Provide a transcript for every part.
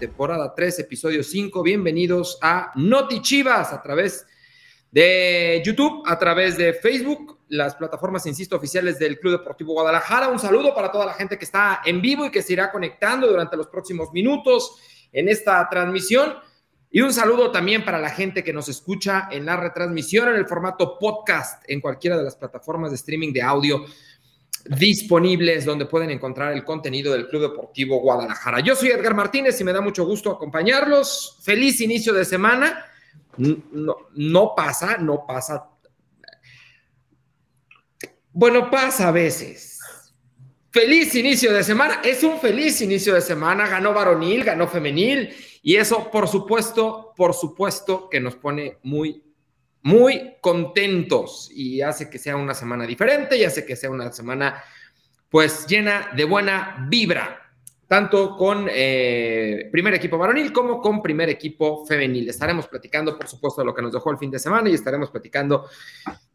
temporada 3, episodio 5. Bienvenidos a Noti Chivas a través de YouTube, a través de Facebook, las plataformas, insisto, oficiales del Club Deportivo Guadalajara. Un saludo para toda la gente que está en vivo y que se irá conectando durante los próximos minutos en esta transmisión. Y un saludo también para la gente que nos escucha en la retransmisión en el formato podcast en cualquiera de las plataformas de streaming de audio disponibles donde pueden encontrar el contenido del Club Deportivo Guadalajara. Yo soy Edgar Martínez y me da mucho gusto acompañarlos. Feliz inicio de semana. No, pasa, no pasa. Bueno, pasa a veces. Feliz inicio de semana. Es un feliz inicio de semana. Ganó varonil, ganó femenil. Y eso, por supuesto, por supuesto que nos pone muy muy contentos y hace que sea una semana diferente y hace que sea una semana pues llena de buena vibra, tanto con eh, primer equipo varonil como con primer equipo femenil. Estaremos platicando, por supuesto, de lo que nos dejó el fin de semana y estaremos platicando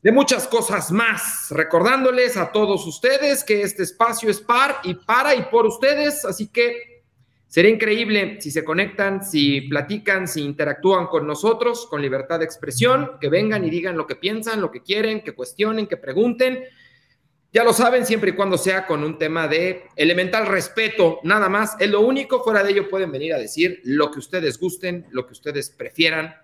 de muchas cosas más, recordándoles a todos ustedes que este espacio es par y para y por ustedes, así que Sería increíble si se conectan, si platican, si interactúan con nosotros con libertad de expresión, que vengan y digan lo que piensan, lo que quieren, que cuestionen, que pregunten. Ya lo saben, siempre y cuando sea con un tema de elemental respeto, nada más. Es lo único, fuera de ello pueden venir a decir lo que ustedes gusten, lo que ustedes prefieran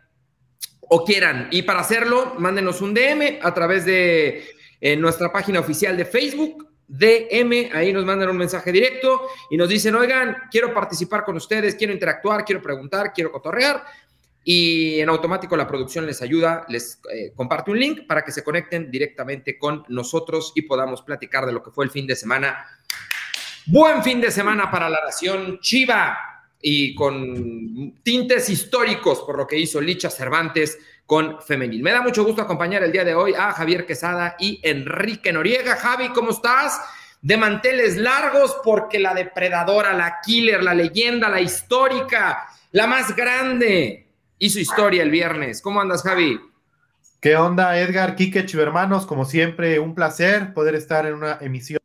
o quieran. Y para hacerlo, mándenos un DM a través de eh, nuestra página oficial de Facebook, DM, ahí nos mandan un mensaje directo y nos dicen, oigan, quiero participar con ustedes, quiero interactuar, quiero preguntar, quiero cotorrear. Y en automático la producción les ayuda, les eh, comparte un link para que se conecten directamente con nosotros y podamos platicar de lo que fue el fin de semana. Buen fin de semana para la nación Chiva y con tintes históricos por lo que hizo Licha Cervantes con femenil. Me da mucho gusto acompañar el día de hoy a Javier Quesada y Enrique Noriega. Javi, ¿cómo estás? De manteles largos porque la depredadora, la killer, la leyenda, la histórica, la más grande, hizo historia el viernes. ¿Cómo andas, Javi? ¿Qué onda, Edgar, Kike, hermanos? Como siempre, un placer poder estar en una emisión.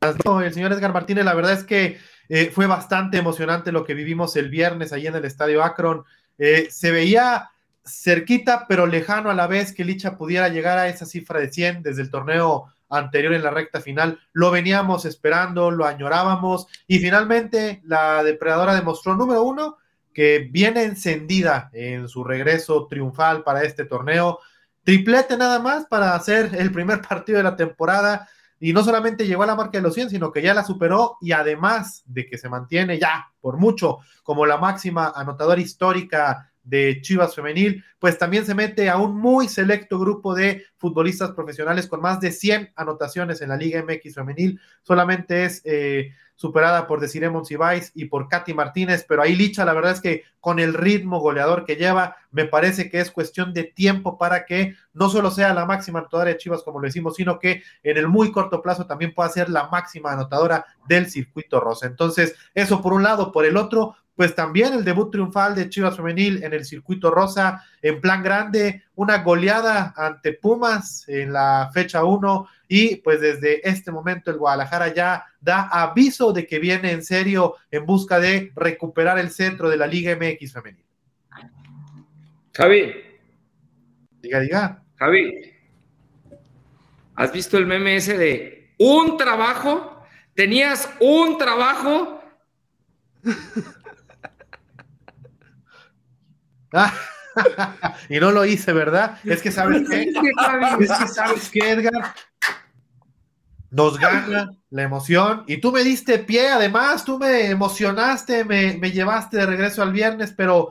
El señor Edgar Martínez, la verdad es que eh, fue bastante emocionante lo que vivimos el viernes ahí en el Estadio Akron. Eh, se veía cerquita, pero lejano a la vez que Licha pudiera llegar a esa cifra de 100 desde el torneo anterior en la recta final. Lo veníamos esperando, lo añorábamos y finalmente la depredadora demostró, número uno, que viene encendida en su regreso triunfal para este torneo. Triplete nada más para hacer el primer partido de la temporada y no solamente llegó a la marca de los 100, sino que ya la superó y además de que se mantiene ya por mucho como la máxima anotadora histórica de Chivas Femenil, pues también se mete a un muy selecto grupo de futbolistas profesionales con más de 100 anotaciones en la Liga MX Femenil. Solamente es eh, superada por Desiree Monsiváis y por Katy Martínez, pero ahí Licha, la verdad es que con el ritmo goleador que lleva, me parece que es cuestión de tiempo para que no solo sea la máxima anotadora de Chivas, como lo decimos, sino que en el muy corto plazo también pueda ser la máxima anotadora del circuito rosa. Entonces, eso por un lado, por el otro, pues también el debut triunfal de Chivas Femenil en el circuito rosa, en plan grande, una goleada ante Pumas en la fecha 1 y pues desde este momento el Guadalajara ya da aviso de que viene en serio en busca de recuperar el centro de la Liga MX Femenil. Javi. Diga, diga. Javi. ¿Has visto el meme ese de un trabajo? ¿Tenías un trabajo? y no lo hice, ¿verdad? Es que sabes qué, es que sabes qué, Edgar, nos gana la emoción y tú me diste pie, además, tú me emocionaste, me, me llevaste de regreso al viernes, pero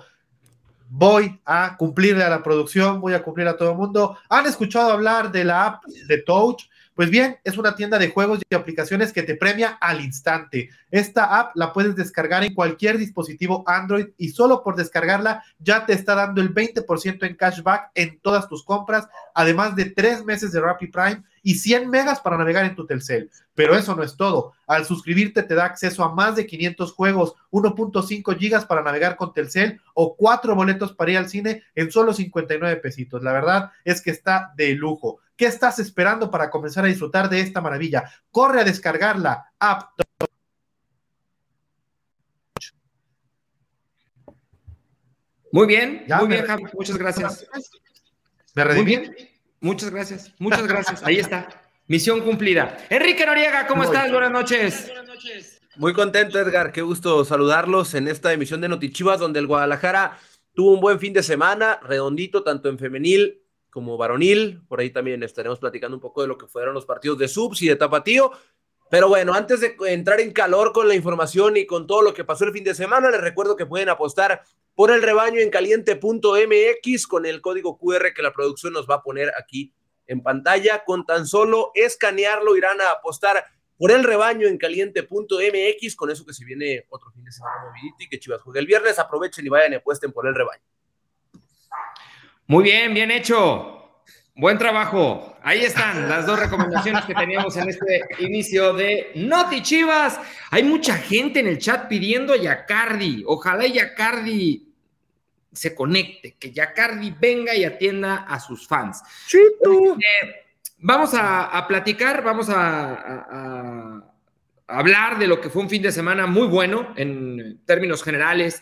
voy a cumplirle a la producción, voy a cumplir a todo el mundo. ¿Han escuchado hablar de la app de Touch? Pues bien, es una tienda de juegos y aplicaciones que te premia al instante. Esta app la puedes descargar en cualquier dispositivo Android y solo por descargarla ya te está dando el 20% en cashback en todas tus compras, además de tres meses de Rappi Prime y 100 megas para navegar en tu Telcel. Pero eso no es todo. Al suscribirte te da acceso a más de 500 juegos, 1.5 gigas para navegar con Telcel o cuatro boletos para ir al cine en solo 59 pesitos. La verdad es que está de lujo. ¿Qué estás esperando para comenzar a disfrutar de esta maravilla? Corre a descargar la app. Muy bien, muy bien, Muchas gracias. ¿Me redimí? Muchas gracias, muchas gracias. Ahí está. Misión cumplida. Enrique Noriega, ¿cómo estás? Buenas noches. Buenas noches. Muy contento, Edgar. Qué gusto saludarlos en esta emisión de Notichivas, donde el Guadalajara tuvo un buen fin de semana, redondito, tanto en femenil como varonil. Por ahí también estaremos platicando un poco de lo que fueron los partidos de subs y de tapatío. Pero bueno, antes de entrar en calor con la información y con todo lo que pasó el fin de semana, les recuerdo que pueden apostar por el rebaño en caliente.mx con el código QR que la producción nos va a poner aquí en pantalla. Con tan solo escanearlo irán a apostar por el rebaño en caliente.mx. Con eso que se viene otro fin de semana movidito y que Chivas juegue el viernes, aprovechen y vayan y apuesten por el rebaño. Muy bien, bien hecho. Buen trabajo. Ahí están las dos recomendaciones que teníamos en este inicio de Noti Chivas. Hay mucha gente en el chat pidiendo a Yacardi. Ojalá Yacardi se conecte, que Yacardi venga y atienda a sus fans. Chito. Eh, vamos a, platicar, vamos a, hablar de lo que fue un fin de semana muy bueno en términos generales.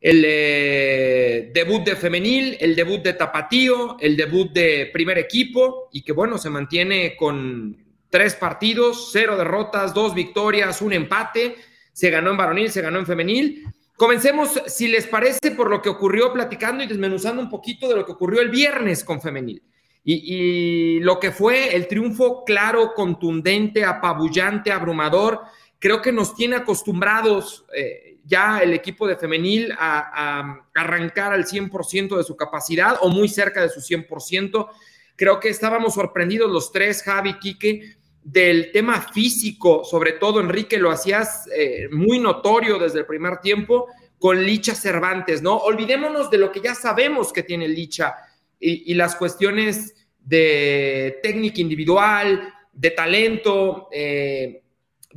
El eh, debut de femenil, el debut de tapatío, el debut de primer equipo y que bueno, se mantiene con tres partidos, cero derrotas, dos victorias, un empate. Se ganó en varonil, se ganó en femenil. Comencemos, si les parece, por lo que ocurrió platicando y desmenuzando un poquito de lo que ocurrió el viernes con femenil. Y, lo que fue el triunfo claro, contundente, apabullante, abrumador, creo que nos tiene acostumbrados eh, ya el equipo de femenil a, arrancar al 100% de su capacidad o muy cerca de su 100%. Creo que estábamos sorprendidos los tres, Javi, Quique, del tema físico, sobre todo Enrique, lo hacías eh, muy notorio desde el primer tiempo con Licha Cervantes, ¿no? Olvidémonos de lo que ya sabemos que tiene Licha y, las cuestiones de técnica individual, de talento, eh,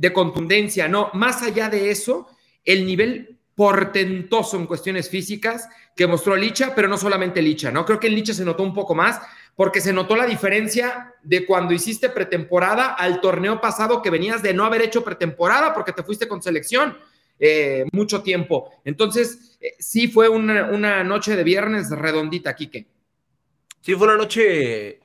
de contundencia, no, más allá de eso, el nivel portentoso en cuestiones físicas que mostró Licha, pero no solamente Licha, ¿no? Creo que en Licha se notó un poco más porque se notó la diferencia de cuando hiciste pretemporada al torneo pasado que venías de no haber hecho pretemporada porque te fuiste con selección eh, mucho tiempo. Entonces, eh, sí fue una, una noche de viernes redondita, Quique. Sí, fue una noche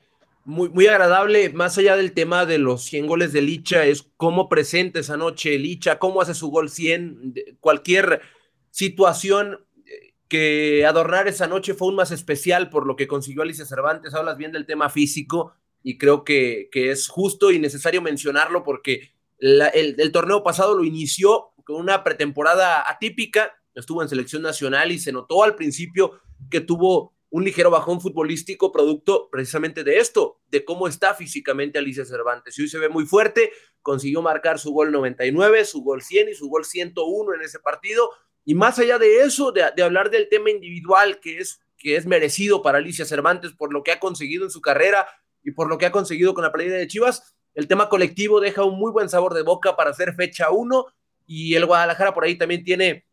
muy, muy agradable, más allá del tema de los 100 goles de Licha, es cómo presenta esa noche Licha, cómo hace su gol 100, cualquier situación eh, que adornar esa noche fue aún más especial por lo que consiguió Alicia Cervantes. Hablas bien del tema físico y creo que, que es justo y necesario mencionarlo porque el, el, torneo pasado lo inició con una pretemporada atípica, estuvo en selección nacional y se notó al principio que tuvo un ligero bajón futbolístico producto precisamente de esto, de cómo está físicamente Alicia Cervantes. Y hoy se ve muy fuerte, consiguió marcar su gol 99, su gol 100 y su gol 101 en ese partido. Y más allá de eso, de, hablar del tema individual que es, que es merecido para Alicia Cervantes por lo que ha conseguido en su carrera y por lo que ha conseguido con la playera de Chivas, el tema colectivo deja un muy buen sabor de boca para hacer fecha 1 y el Guadalajara por ahí también tiene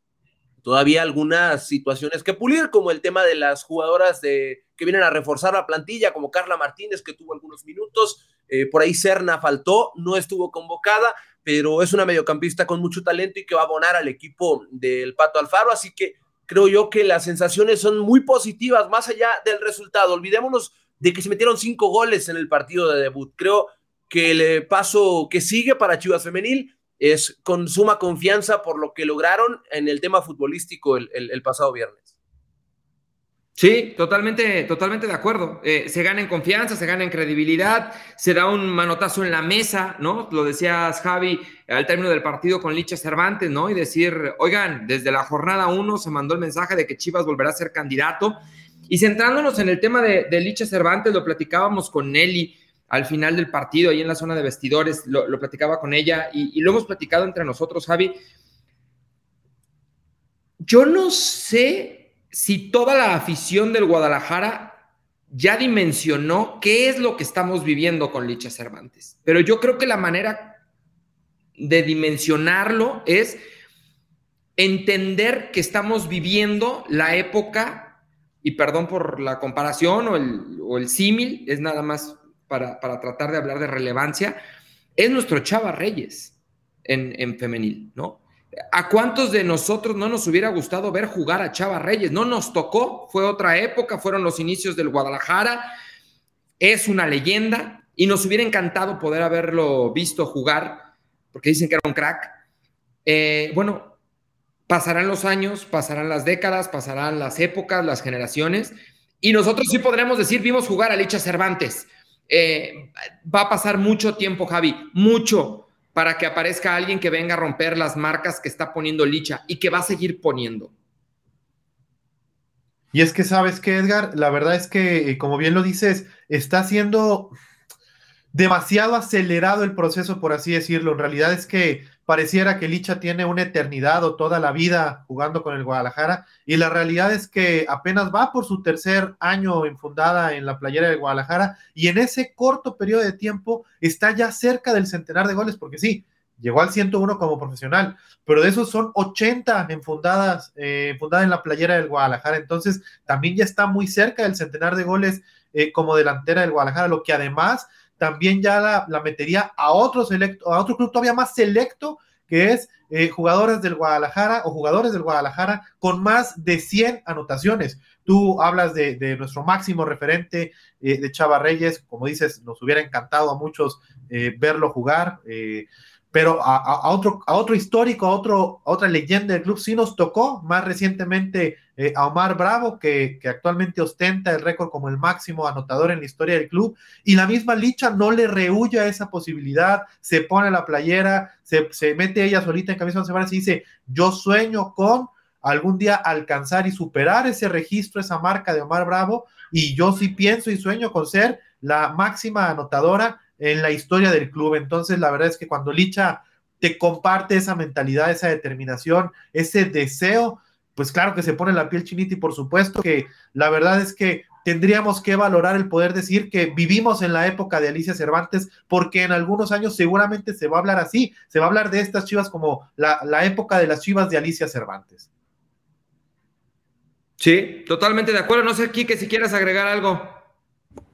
todavía algunas situaciones que pulir, como el tema de las jugadoras que vienen a reforzar la plantilla, como Carla Martínez, que tuvo algunos minutos, eh, por ahí Serna faltó, no estuvo convocada, pero es una mediocampista con mucho talento y que va a abonar al equipo del Pato Alfaro, así que creo yo que las sensaciones son muy positivas, más allá del resultado. Olvidémonos de que se metieron cinco goles en el partido de debut. Creo que el paso que sigue para Chivas Femenil es con suma confianza por lo que lograron en el tema futbolístico el, pasado viernes. Sí, totalmente, totalmente de acuerdo. Eh, se gana en confianza, se gana en credibilidad, se da un manotazo en la mesa, ¿no? Lo decías, Javi, al término del partido con Licha Cervantes, ¿no? Y decir, oigan, desde la jornada uno se mandó el mensaje de que Chivas volverá a ser candidato. Y centrándonos en el tema de, de Licha Cervantes, lo platicábamos con Nelly al final del partido, ahí en la zona de vestidores, lo, platicaba con ella y, lo hemos platicado entre nosotros, Javi. Yo no sé si toda la afición del Guadalajara ya dimensionó qué es lo que estamos viviendo con Licha Cervantes, pero yo creo que la manera de dimensionarlo es entender que estamos viviendo la época, y perdón por la comparación o el, o el símil, es nada más para, tratar de hablar de relevancia, es nuestro Chava Reyes en, femenil, ¿no? ¿A cuántos de nosotros no nos hubiera gustado ver jugar a Chava Reyes? No nos tocó, fue otra época, fueron los inicios del Guadalajara, es una leyenda y nos hubiera encantado poder haberlo visto jugar, porque dicen que era un crack. Eh, bueno, pasarán los años, pasarán las décadas, pasarán las épocas, las generaciones, y nosotros sí podremos decir, vimos jugar a Licha Cervantes. Eh, va a pasar mucho tiempo, Javi, mucho para que aparezca alguien que venga a romper las marcas que está poniendo Licha y que va a seguir poniendo. Y es que sabes que Edgar, la verdad es que, eh, como bien lo dices, está siendo demasiado acelerado el proceso, por así decirlo. En realidad es que pareciera que Licha tiene una eternidad o toda la vida jugando con el Guadalajara y la realidad es que apenas va por su tercer año enfundada en la playera del Guadalajara y en ese corto periodo de tiempo está ya cerca del centenar de goles, porque sí, llegó al 101 como profesional, pero de esos son 80 enfundadas, eh, enfundadas en la playera del Guadalajara, entonces también ya está muy cerca del centenar de goles eh, como delantera del Guadalajara, lo que además también ya la, metería a otro, selecto, a otro club todavía más selecto, que es eh, jugadores del Guadalajara o jugadores del Guadalajara con más de 100 anotaciones. Tú hablas de, nuestro máximo referente eh, de Chava Reyes, como dices, nos hubiera encantado a muchos eh, verlo jugar pero a, otro, a otro histórico, a, otro, otra leyenda del club sí nos tocó más recientemente eh, a Omar Bravo, que, actualmente ostenta el récord como el máximo anotador en la historia del club, y la misma Licha no le rehuye a esa posibilidad, se pone la playera, se, mete ella solita en camisa de semanas y dice, yo sueño con algún día alcanzar y superar ese registro, esa marca de Omar Bravo, y yo sí pienso y sueño con ser la máxima anotadora en la historia del club. Entonces, la verdad es que cuando Licha te comparte esa mentalidad, esa determinación, ese deseo, pues claro que se pone la piel chinita y por supuesto que la verdad es que tendríamos que valorar el poder decir que vivimos en la época de Alicia Cervantes, porque en algunos años seguramente se va a hablar así, se va a hablar de estas chivas como la, época de las chivas de Alicia Cervantes. Sí, totalmente de acuerdo. No sé, Kike, si quieres agregar algo.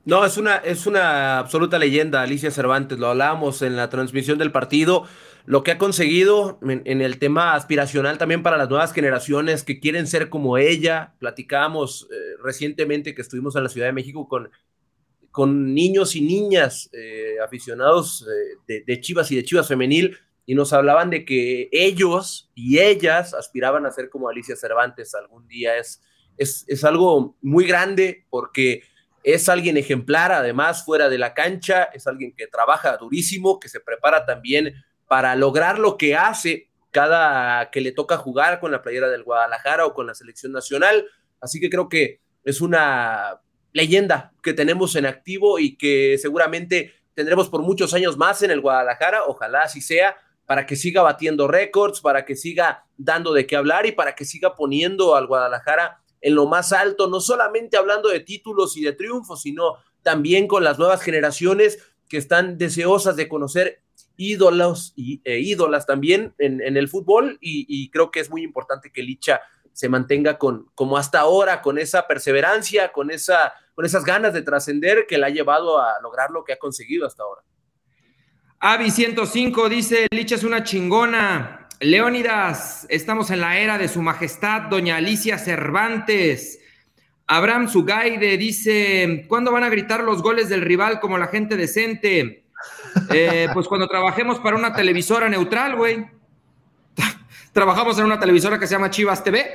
No, es una, es una absoluta leyenda, Alicia Cervantes. Lo hablábamos en la transmisión del partido. Lo que ha conseguido en, el tema aspiracional también para las nuevas generaciones que quieren ser como ella. Platicábamos eh, recientemente que estuvimos en la Ciudad de México con, con niños y niñas eh, aficionados eh, de, Chivas y de Chivas Femenil y nos hablaban de que ellos y ellas aspiraban a ser como Alicia Cervantes algún día. Es, es, es algo muy grande porque es alguien ejemplar, además, fuera de la cancha, es alguien que trabaja durísimo, que se prepara también para lograr lo que hace cada que le toca jugar con la playera del Guadalajara o con la selección nacional. Así que creo que es una leyenda que tenemos en activo y que seguramente tendremos por muchos años más en el Guadalajara, ojalá así sea, para que siga batiendo récords, para que siga dando de qué hablar y para que siga poniendo al Guadalajara en lo más alto, no solamente hablando de títulos y de triunfos, sino también con las nuevas generaciones que están deseosas de conocer ídolos y, e ídolas también en, el fútbol y, creo que es muy importante que Licha se mantenga con, como hasta ahora, con esa perseverancia, con, esa, con esas ganas de trascender que la ha llevado a lograr lo que ha conseguido hasta ahora. Avi 105 dice, Licha es una chingona, Leónidas, estamos en la era de su majestad, doña Alicia Cervantes. Abraham Zugaide dice, ¿cuándo van a gritar los goles del rival como la gente decente? Eh, pues cuando trabajemos para una televisora neutral, güey. Trabajamos en una televisora que se llama Chivas TV.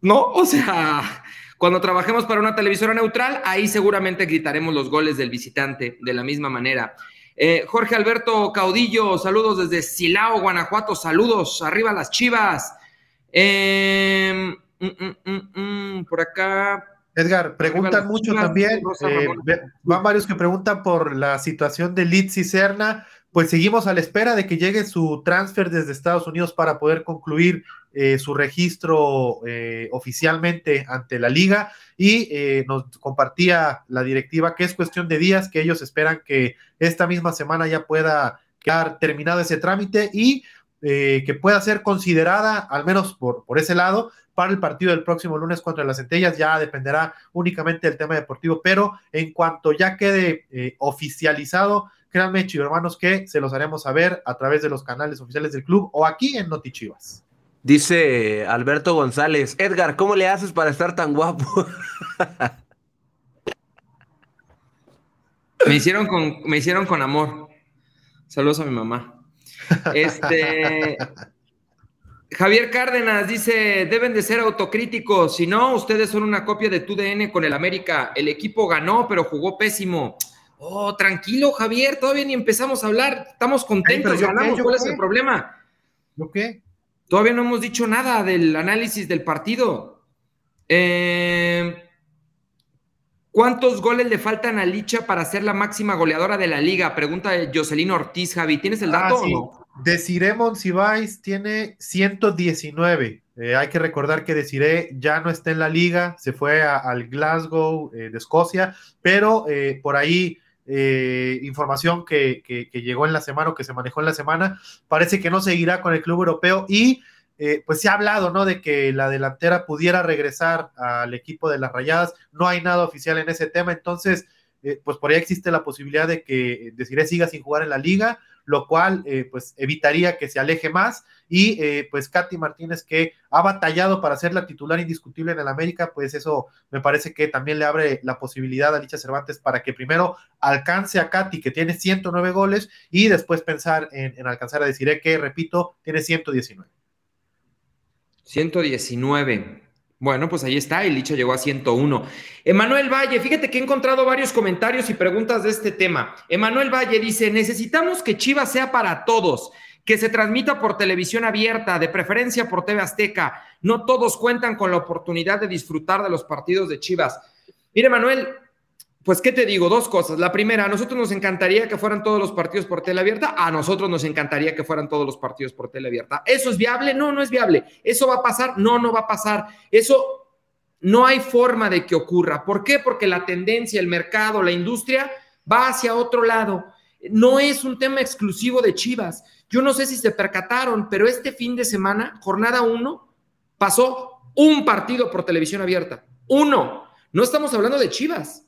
No, o sea, cuando trabajemos para una televisora neutral, ahí seguramente gritaremos los goles del visitante de la misma manera. Eh, Jorge Alberto Caudillo, saludos desde Silao, Guanajuato, saludos, arriba las chivas. Em, mm, mm, mm, por acá. Edgar, preguntan mucho también, eh, van varios que preguntan por la situación de Litz y Serna, pues seguimos a la espera de que llegue su transfer desde Estados Unidos para poder concluir eh, su registro eh, oficialmente ante la liga y eh, nos compartía la directiva que es cuestión de días, que ellos esperan que esta misma semana ya pueda quedar terminado ese trámite y que pueda ser considerada, al menos por, por ese lado, para el partido del próximo lunes contra las centellas. Ya dependerá únicamente del tema deportivo, pero en cuanto ya quede oficializado, créanme, hermanos, que se los haremos saber a través de los canales oficiales del club o aquí en Notichivas. Dice Alberto González, Edgar, ¿cómo le haces para estar tan guapo? me hicieron con, me hicieron con amor. Saludos a mi mamá. Este, Javier Cárdenas dice, deben de ser autocríticos, si no, ustedes son una copia de tu DN con el América. El equipo ganó, pero jugó pésimo. Oh, tranquilo, Javier, todavía ni empezamos a hablar. Estamos contentos, ganamos. ¿Cuál es el problema? ¿Lo qué? Todavía no hemos dicho nada del análisis del partido. Eh, ¿Cuántos goles le faltan a Licha para ser la máxima goleadora de la liga? Pregunta Jocelyn Ortiz, Javi. ¿Tienes el dato ah, no? Desiree Monsiváis tiene 119. Eh, hay que recordar que Desiree ya no está en la liga, se fue al Glasgow eh, de Escocia, pero eh, por ahí información que, llegó en la semana o que se manejó en la semana, parece que no seguirá con el club europeo y pues se ha hablado, ¿no? De que la delantera pudiera regresar al equipo de las Rayadas. No hay nada oficial en ese tema, entonces, pues por ahí existe la posibilidad de que Desiree siga sin jugar en la liga lo cual eh, pues evitaría que se aleje más y eh, pues Katy Martínez que ha batallado para ser la titular indiscutible en el América, pues eso me parece que también le abre la posibilidad a Licha Cervantes para que primero alcance a Katy que tiene 109 goles y después pensar en, alcanzar a decir que, repito, tiene 119. 119. Bueno, pues ahí está, y Licha llegó a 101. Emanuel Valle, fíjate que he encontrado varios comentarios y preguntas de este tema. Emanuel Valle dice, necesitamos que Chivas sea para todos, que se transmita por televisión abierta, de preferencia por TV Azteca. No todos cuentan con la oportunidad de disfrutar de los partidos de Chivas. Mire, Manuel, pues, ¿qué te digo? Dos cosas. La primera, a nosotros nos encantaría que fueran todos los partidos por tele abierta. A nosotros nos encantaría que fueran todos los partidos por tele abierta. ¿Eso es viable? No, no es viable. ¿Eso va a pasar? No, no va a pasar. Eso no hay forma de que ocurra. ¿Por qué? Porque la tendencia, el mercado, la industria va hacia otro lado. No es un tema exclusivo de Chivas. Yo no sé si se percataron, pero este fin de semana, jornada uno, pasó un partido por televisión abierta. Uno. No estamos hablando de Chivas.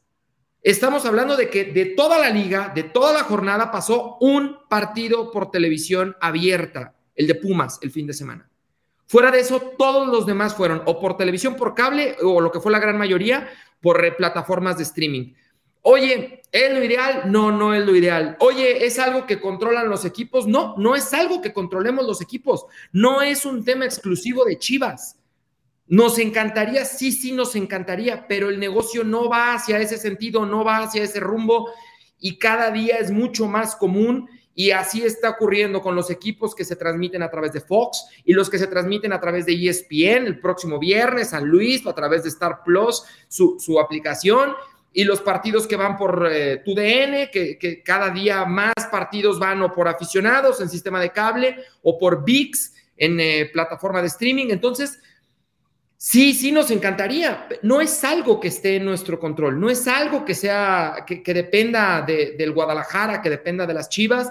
Estamos hablando de que de toda la liga, de toda la jornada, pasó un partido por televisión abierta, el de Pumas, el fin de semana. Fuera de eso, todos los demás fueron o por televisión por cable o lo que fue la gran mayoría por plataformas de streaming. Oye, ¿es lo ideal? No, no es lo ideal. Oye, ¿es algo que controlan los equipos? No, no es algo que controlemos los equipos. No es un tema exclusivo de Chivas. Nos encantaría, sí, sí, nos encantaría, pero el negocio no va hacia ese sentido, no va hacia ese rumbo y cada día es mucho más común y así está ocurriendo con los equipos que se transmiten a través de Fox y los que se transmiten a través de ESPN el próximo viernes, San Luis, a través de Star Plus, su, aplicación, y los partidos que van por eh, TUDN, que, cada día más partidos van o por aficionados en sistema de cable o por VIX en eh, plataforma de streaming. Entonces, Sí, sí, nos encantaría. No es algo que esté en nuestro control, no es algo que sea, que, dependa del Guadalajara, que dependa de las Chivas.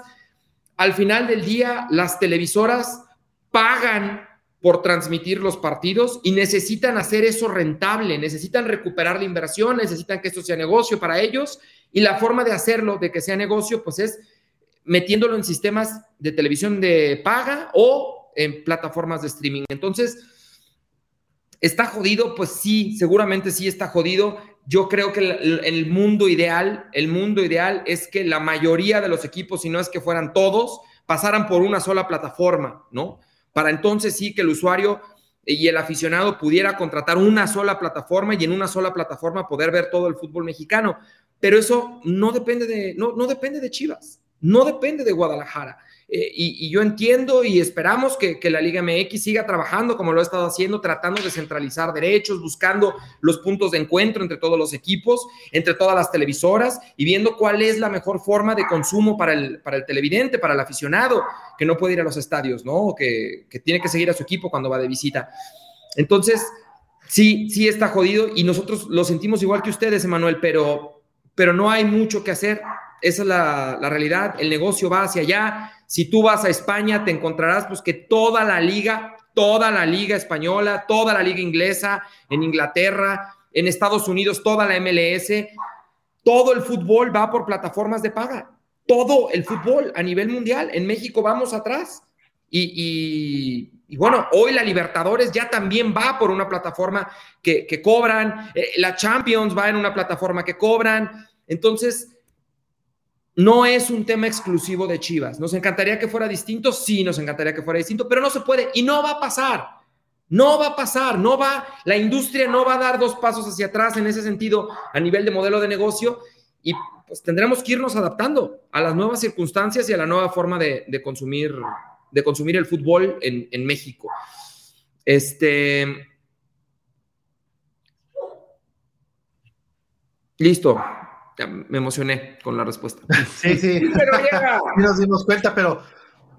Al final del día, las televisoras pagan por transmitir los partidos y necesitan hacer eso rentable, necesitan recuperar la inversión, necesitan que esto sea negocio para ellos y la forma de hacerlo, de que sea negocio, pues es metiéndolo en sistemas de televisión de paga o en plataformas de streaming. Entonces, ¿Está jodido? Pues sí, seguramente sí está jodido. Yo creo que el, mundo ideal, el mundo ideal es que la mayoría de los equipos, si no es que fueran todos, pasaran por una sola plataforma, ¿no? Para entonces sí que el usuario y el aficionado pudiera contratar una sola plataforma y en una sola plataforma poder ver todo el fútbol mexicano. Pero eso no depende de, no, no depende de Chivas, no depende de Guadalajara. Eh, y, yo entiendo y esperamos que, la Liga MX siga trabajando como lo ha estado haciendo, tratando de centralizar derechos, buscando los puntos de encuentro entre todos los equipos, entre todas las televisoras y viendo cuál es la mejor forma de consumo para el, para el televidente, para el aficionado, que no puede ir a los estadios, ¿no? Que, que tiene que seguir a su equipo cuando va de visita. Entonces, sí, sí está jodido y nosotros lo sentimos igual que ustedes, Emanuel, pero, pero no hay mucho que hacer. Esa es la, la realidad. El negocio va hacia allá si tú vas a España, te encontrarás pues que toda la liga, toda la liga española, toda la liga inglesa, en Inglaterra, en Estados Unidos, toda la MLS, todo el fútbol va por plataformas de paga. todo el fútbol a nivel mundial. En México vamos atrás. Y, bueno, hoy la Libertadores ya también va por una plataforma que, cobran, eh, la Champions va en una plataforma que cobran. Entonces, no es un tema exclusivo de Chivas. Nos encantaría que fuera distinto, sí, nos encantaría que fuera distinto, pero no se puede y no va a pasar. No va a pasar, no va, la industria no va a dar dos pasos hacia atrás en ese sentido a nivel de modelo de negocio y pues tendremos que irnos adaptando a las nuevas circunstancias y a la nueva forma de, consumir, de consumir el fútbol en, México. Este. Listo. Me emocioné con la respuesta. Sí, sí. pero nos dimos cuenta, pero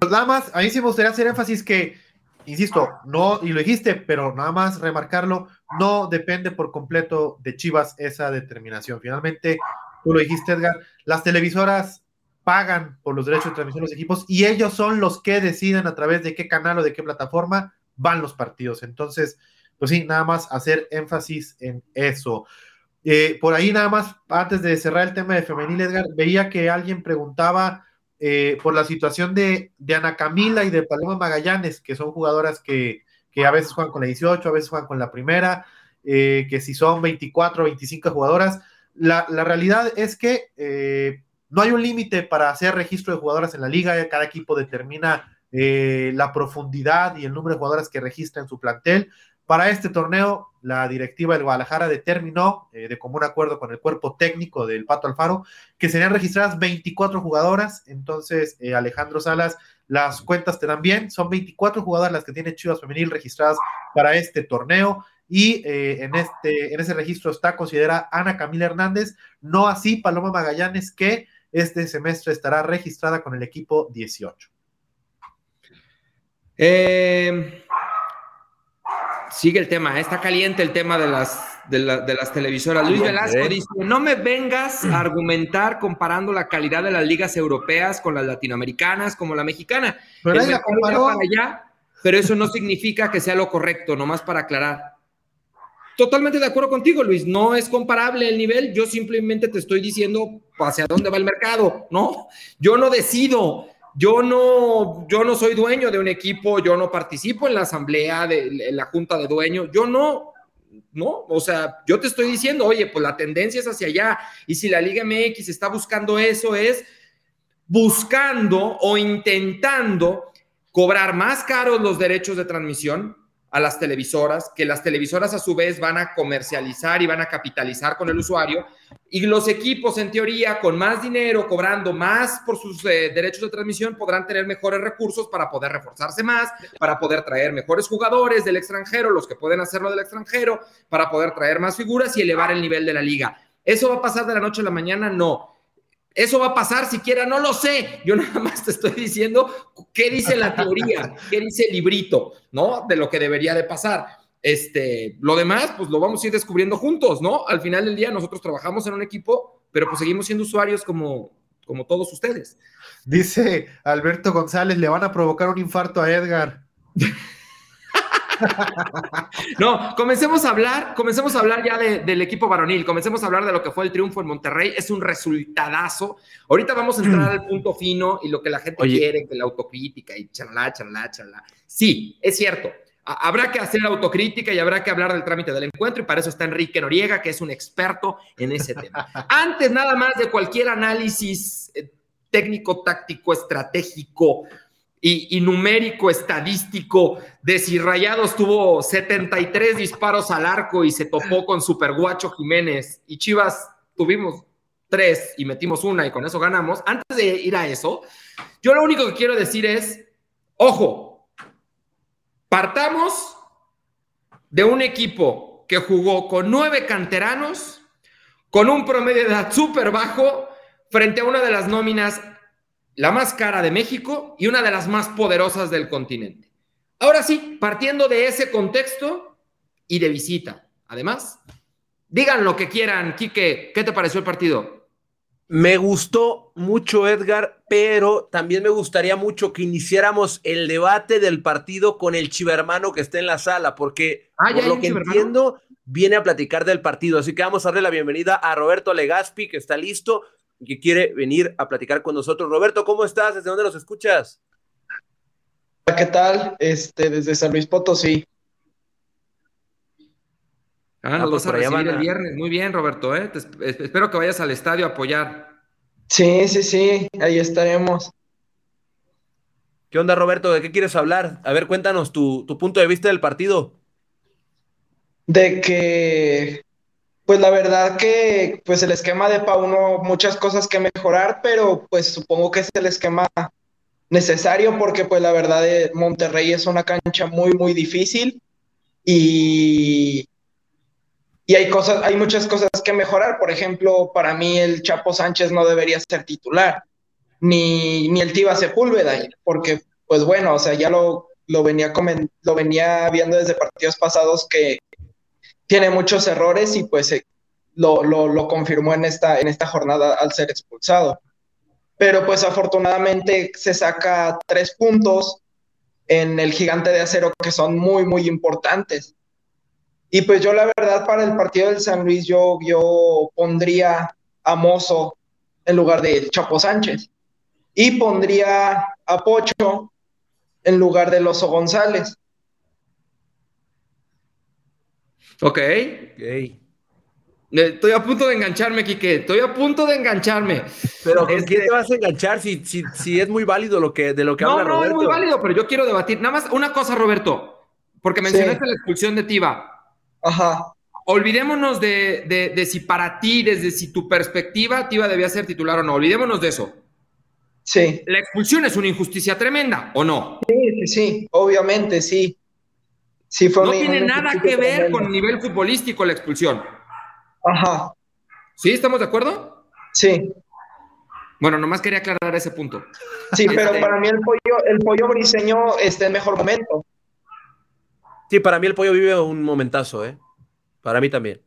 nada más, a mí sí me gustaría hacer énfasis que, insisto, no, y lo dijiste, pero nada más remarcarlo, no depende por completo de Chivas esa determinación. Finalmente, tú lo dijiste, Edgar, las televisoras pagan por los derechos de transmisión de los equipos y ellos son los que deciden a través de qué canal o de qué plataforma van los partidos. Entonces, pues sí, nada más hacer énfasis en eso. Eh, por ahí nada más, antes de cerrar el tema de femenil, Edgar, veía que alguien preguntaba eh, por la situación de, Ana Camila y de Paloma Magallanes, que son jugadoras que, a veces juegan con la 18, a veces juegan con la primera, eh, que si son 24 o 25 jugadoras la, realidad es que eh, no hay un límite para hacer registro de jugadoras en la liga, cada equipo determina eh, la profundidad y el número de jugadoras que registra en su plantel. Para este torneo, la directiva del Guadalajara determinó, eh, de común acuerdo con el cuerpo técnico del Pato Alfaro, que serían registradas 24 jugadoras. Entonces, Alejandro Salas, las cuentas te dan bien. Son 24 jugadoras las que tiene Chivas Femenil registradas para este torneo y eh, en, este, en ese registro está considerada Ana Camila Hernández, no así Paloma Magallanes, que este semestre estará registrada con el equipo 18. Eh, sigue el tema, está caliente el tema de las, de, las televisoras. Luis Velasco dice, no me vengas a argumentar comparando la calidad de las ligas europeas con las latinoamericanas como la mexicana. Pero, pero eso no significa que sea lo correcto, nomás para aclarar. Totalmente de acuerdo contigo, Luis. No es comparable el nivel. Yo simplemente te estoy diciendo hacia dónde va el mercado, ¿no? Yo no decido. Yo no, yo no soy dueño de un equipo. Yo no participo en la asamblea de la junta de dueños. Yo no, ¿no? O sea, yo te estoy diciendo, oye, pues la tendencia es hacia allá. Y si la Liga MX está buscando eso, es buscando o intentando cobrar más caros los derechos de transmisión, a las televisoras, que las televisoras a su vez van a comercializar y van a capitalizar con el usuario, y los equipos en teoría con más dinero, cobrando más por sus eh, derechos de transmisión, podrán tener mejores recursos para poder reforzarse más, para poder traer mejores jugadores del extranjero, los que pueden hacerlo del extranjero, para poder traer más figuras y elevar el nivel de la liga. ¿Eso va a pasar de la noche a la mañana? No. ¿Eso va a pasar siquiera? No lo sé. Yo nada más te estoy diciendo qué dice la teoría, qué dice el librito, ¿no? De lo que debería de pasar. Este, lo demás, pues lo vamos a ir descubriendo juntos, ¿no? Al final del día nosotros trabajamos en un equipo, pero pues seguimos siendo usuarios como, como todos ustedes. Dice Alberto González, le van a provocar un infarto a Edgar. no, comencemos a hablar, comencemos a hablar ya del equipo varonil, comencemos a hablar de lo que fue el triunfo en Monterrey, es un resultadazo. Ahorita vamos a entrar al punto fino y lo que la gente quiere, que la autocrítica y charla, charla, charla. Sí, es cierto. Habrá que hacer autocrítica y habrá que hablar del trámite del encuentro y para eso está Enrique Noriega, que es un experto en ese tema. Antes nada más de cualquier análisis eh, técnico, táctico, estratégico, y, numérico estadístico de si Rayados tuvo 73 disparos al arco y se topó con Superguacho Jiménez y Chivas tuvimos tres y metimos una y con eso ganamos. Antes de ir a eso, yo lo único que quiero decir es, ojo, partamos de un equipo que jugó con nueve canteranos, con un promedio de edad súper bajo, frente a una de las nóminas la más cara de México y una de las más poderosas del continente. Ahora sí, partiendo de ese contexto y de visita. Además, digan lo que quieran, Quique, ¿qué te pareció el partido? Me gustó mucho, Edgar, pero también me gustaría mucho que iniciáramos el debate del partido con el chivermano que está en la sala, porque ah, por lo que entiendo, viene a platicar del partido. Así que vamos a darle la bienvenida a Roberto Legaspi, que está listo y que quiere venir a platicar con nosotros. Roberto, ¿cómo estás? ¿Desde dónde nos escuchas? ¿Qué tal? Este, desde San Luis Potosí. Ah, nos vas a recibir el viernes. Muy bien, Roberto, ¿eh? espero que vayas al estadio a apoyar. Sí, sí, sí, ahí estaremos. ¿Qué onda, Roberto? ¿De qué quieres hablar? A ver, cuéntanos tu, tu punto de vista del partido. De que, pues la verdad que, pues el esquema de Pauno, muchas cosas que mejorar, pero pues supongo que es el esquema necesario porque pues la verdad de Monterrey es una cancha muy, muy difícil y, y hay cosas, hay muchas cosas que mejorar. Por ejemplo, para mí el Chapo Sánchez no debería ser titular, ni, ni el Tiva Sepúlveda, porque, pues bueno, o sea, ya lo, lo, venía lo venía viendo desde partidos pasados que tiene muchos errores y pues eh, lo, lo, lo, confirmó en esta, en esta jornada al ser expulsado. Pero pues afortunadamente se saca tres puntos en el gigante de acero que son muy, muy importantes. Y pues yo la verdad para el partido del San Luis yo, yo pondría a Mozo en lugar de Chapo Sánchez. Y pondría a Pocho en lugar de Loso González. Ok. Estoy a punto de engancharme, Quique. Estoy a punto de engancharme. Pero ¿con quién te vas a enganchar si, si, es muy válido lo que, de lo que habla Roberto? No, es muy válido, pero yo quiero debatir. Nada más una cosa, Roberto, porque mencionaste la expulsión de Tiva. Ajá. Olvidémonos de, si para ti, desde si tu perspectiva, Tiva debía ser titular o no. Olvidémonos de eso. Sí. La expulsión es una injusticia tremenda, ¿o no? Sí, sí, sí, obviamente, sí. sí no tiene nada que ver con el nivel futbolístico la expulsión. Ajá. ¿Sí? ¿Estamos de acuerdo? Sí. Bueno, nomás quería aclarar ese punto. Sí, pero este para mí el pollo, el pollo briseño está en mejor momento. Sí, para mí el pollo vive un momentazo, ¿eh? Para mí también.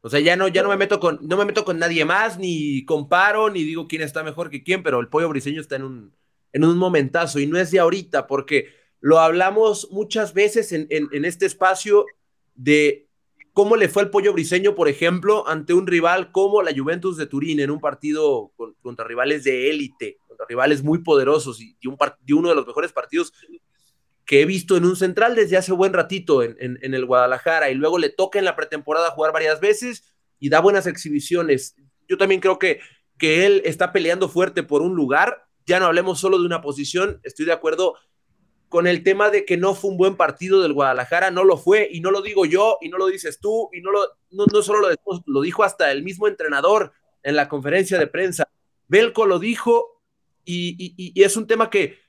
O sea, ya no, ya no me meto con, no me meto con nadie más, ni comparo, ni digo quién está mejor que quién, pero el pollo briseño está en un, en un momentazo y no es de ahorita, porque lo hablamos muchas veces en, en, este espacio de cómo le fue el pollo briseño, por ejemplo, ante un rival como la Juventus de Turín en un partido contra rivales de élite, contra rivales muy poderosos y, un, y uno de los mejores partidos que he visto en un central desde hace buen ratito en, en, el Guadalajara y luego le toca en la pretemporada jugar varias veces y da buenas exhibiciones. Yo también creo que, que él está peleando fuerte por un lugar, ya no hablemos solo de una posición, estoy de acuerdo con el tema de que no fue un buen partido del Guadalajara, no lo fue, y no lo digo yo, y no lo dices tú, y no, lo, no, no solo lo, dijo hasta el mismo entrenador en la conferencia de prensa. Belco lo dijo, y, y es un tema que,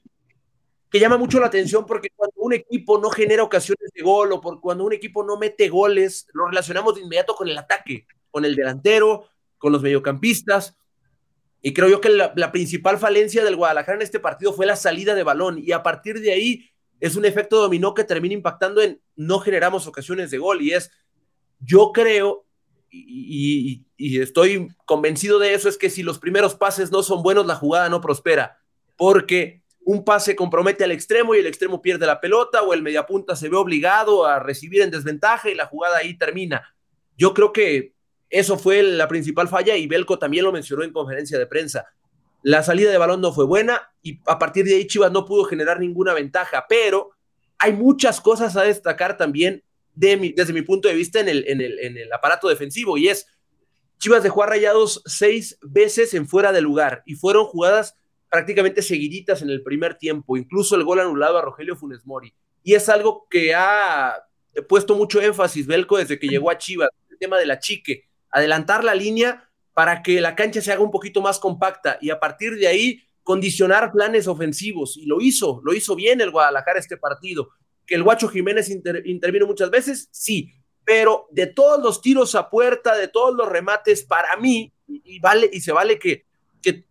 que llama mucho la atención porque cuando un equipo no genera ocasiones de gol o por cuando un equipo no mete goles, lo relacionamos de inmediato con el ataque, con el delantero, con los mediocampistas. Y creo yo que la, principal falencia del Guadalajara en este partido fue la salida de balón. Y a partir de ahí es un efecto dominó que termina impactando en no generamos ocasiones de gol. Y es, yo creo y, y estoy convencido de eso, es que si los primeros pases no son buenos, la jugada no prospera, porque un pase compromete al extremo y el extremo pierde la pelota o el mediapunta se ve obligado a recibir en desventaja y la jugada ahí termina. Yo creo que eso fue la principal falla y Belco también lo mencionó en conferencia de prensa. La salida de balón no fue buena y a partir de ahí Chivas no pudo generar ninguna ventaja, pero hay muchas cosas a destacar también desde mi punto de vista en el, en, el, en el aparato defensivo y es Chivas dejó a Rayados seis veces en fuera de lugar y fueron jugadas prácticamente seguiditas en el primer tiempo, incluso el gol anulado a Rogelio Funes Mori. Y es algo que ha puesto mucho énfasis Belco desde que llegó a Chivas, el tema de la chique, adelantar la línea para que la cancha se haga un poquito más compacta y a partir de ahí condicionar planes ofensivos. Y lo hizo, lo hizo bien el Guadalajara este partido. Que el Guacho Jiménez intervino muchas veces, sí, pero de todos los tiros a puerta, de todos los remates, para mí, y vale, y se vale que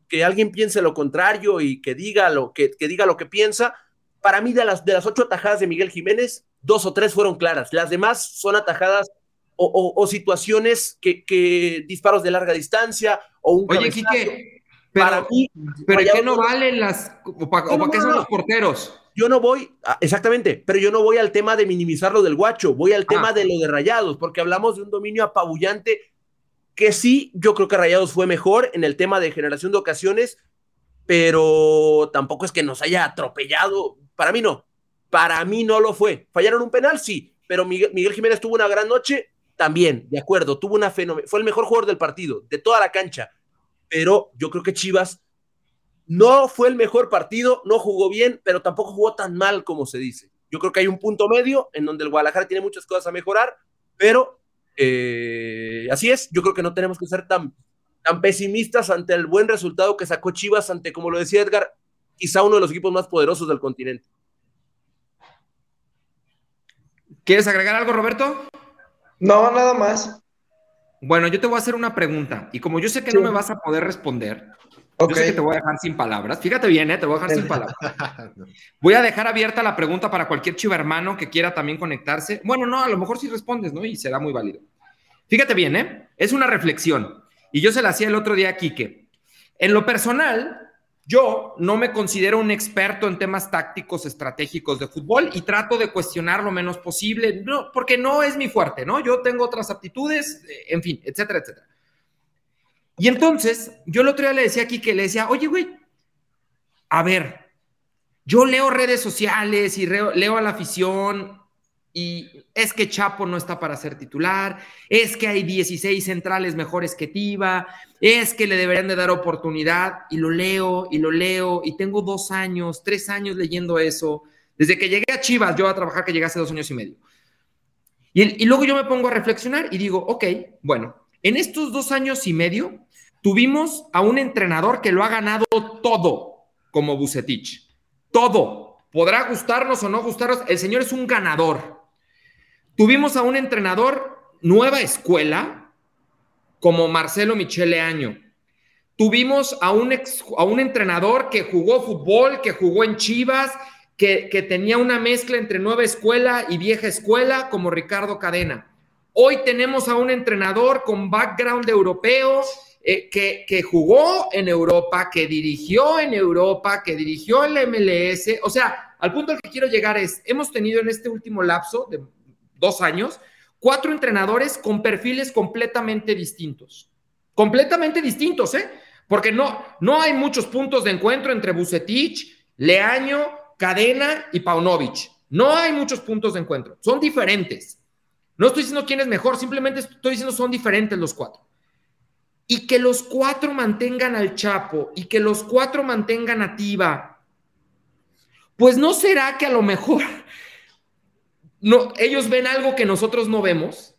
que, alguien piense lo contrario y que diga lo que, diga lo que piensa. Para mí, de las, de las ocho atajadas de Miguel Jiménez, dos o tres fueron claras. Las demás son atajadas o, situaciones que, disparos de larga distancia o un Oye, Quique, pero, para mí, pero ¿qué no valen las o para, qué son los porteros? Yo no voy, ah, exactamente, pero yo no voy al tema de minimizar lo del guacho, voy al tema ah. de lo de rayados, porque hablamos de un dominio apabullante que sí, yo creo que Rayados fue mejor en el tema de generación de ocasiones, pero tampoco es que nos haya atropellado. Para mí no, para mí no lo fue. ¿Fallaron un penal? Sí, pero Miguel, Jiménez tuvo una gran noche, también, de acuerdo, tuvo una fenómeno, fue el mejor jugador del partido, de toda la cancha, pero yo creo que Chivas no fue el mejor partido, no jugó bien, pero tampoco jugó tan mal como se dice. Yo creo que hay un punto medio en donde el Guadalajara tiene muchas cosas a mejorar, pero eh, así es, yo creo que no tenemos que ser tan, tan pesimistas ante el buen resultado que sacó Chivas ante, como lo decía Edgar, quizá uno de los equipos más poderosos del continente. ¿Quieres agregar algo, Roberto? No, nada más. Bueno, yo te voy a hacer una pregunta y como yo sé que no me vas a poder responder, yo sé que te voy a dejar sin palabras. Fíjate bien, ¿eh? te voy a dejar sin palabras. Voy a dejar abierta la pregunta para cualquier chiva hermano que quiera también conectarse. Bueno, no, a lo mejor sí respondes, ¿no? Y será muy válido. Fíjate bien, ¿eh? Es una reflexión. Y yo se la hacía el otro día a Quique. En lo personal, yo no me considero un experto en temas tácticos estratégicos de fútbol y trato de cuestionar lo menos posible, no, porque no es mi fuerte, ¿no? Yo tengo otras aptitudes, eh, en fin, etcétera, etcétera. Y entonces, yo el otro día le decía aquí que le decía, oye, güey, a ver, yo leo redes sociales y leo a la afición y es que Chapo no está para ser titular, es que hay 16 centrales mejores que Tiva, es que le deberían de dar oportunidad y lo leo y lo leo y tengo dos años, tres años leyendo eso, desde que llegué a Chivas, yo a trabajar que llegué hace dos años y medio. Y, y luego yo me pongo a reflexionar y digo, ok, bueno, en estos dos años y medio Tuvimos a un entrenador que lo ha ganado todo como Bucetich. Todo. Podrá gustarnos o no gustarnos. El señor es un ganador. Tuvimos a un entrenador nueva escuela como Marcelo Michele Año. Tuvimos a un, a un entrenador que jugó fútbol, que jugó en Chivas, que, que tenía una mezcla entre nueva escuela y vieja escuela como Ricardo Cadena. Hoy tenemos a un entrenador con background europeo eh, que, jugó en Europa, que dirigió en Europa, que dirigió en la MLS. O sea, al punto al que quiero llegar es, hemos tenido en este último lapso de dos años, cuatro entrenadores con perfiles completamente distintos. Completamente distintos, ¿eh? Porque no, no hay muchos puntos de encuentro entre Bucetich, Leaño, Cadena y Paunovic. No hay muchos puntos de encuentro. Son diferentes. No estoy diciendo quién es mejor, simplemente estoy diciendo son diferentes los cuatro y que los cuatro mantengan al Chapo y que los cuatro mantengan a Tiva, pues no será que a lo mejor no, ellos ven algo que nosotros no vemos.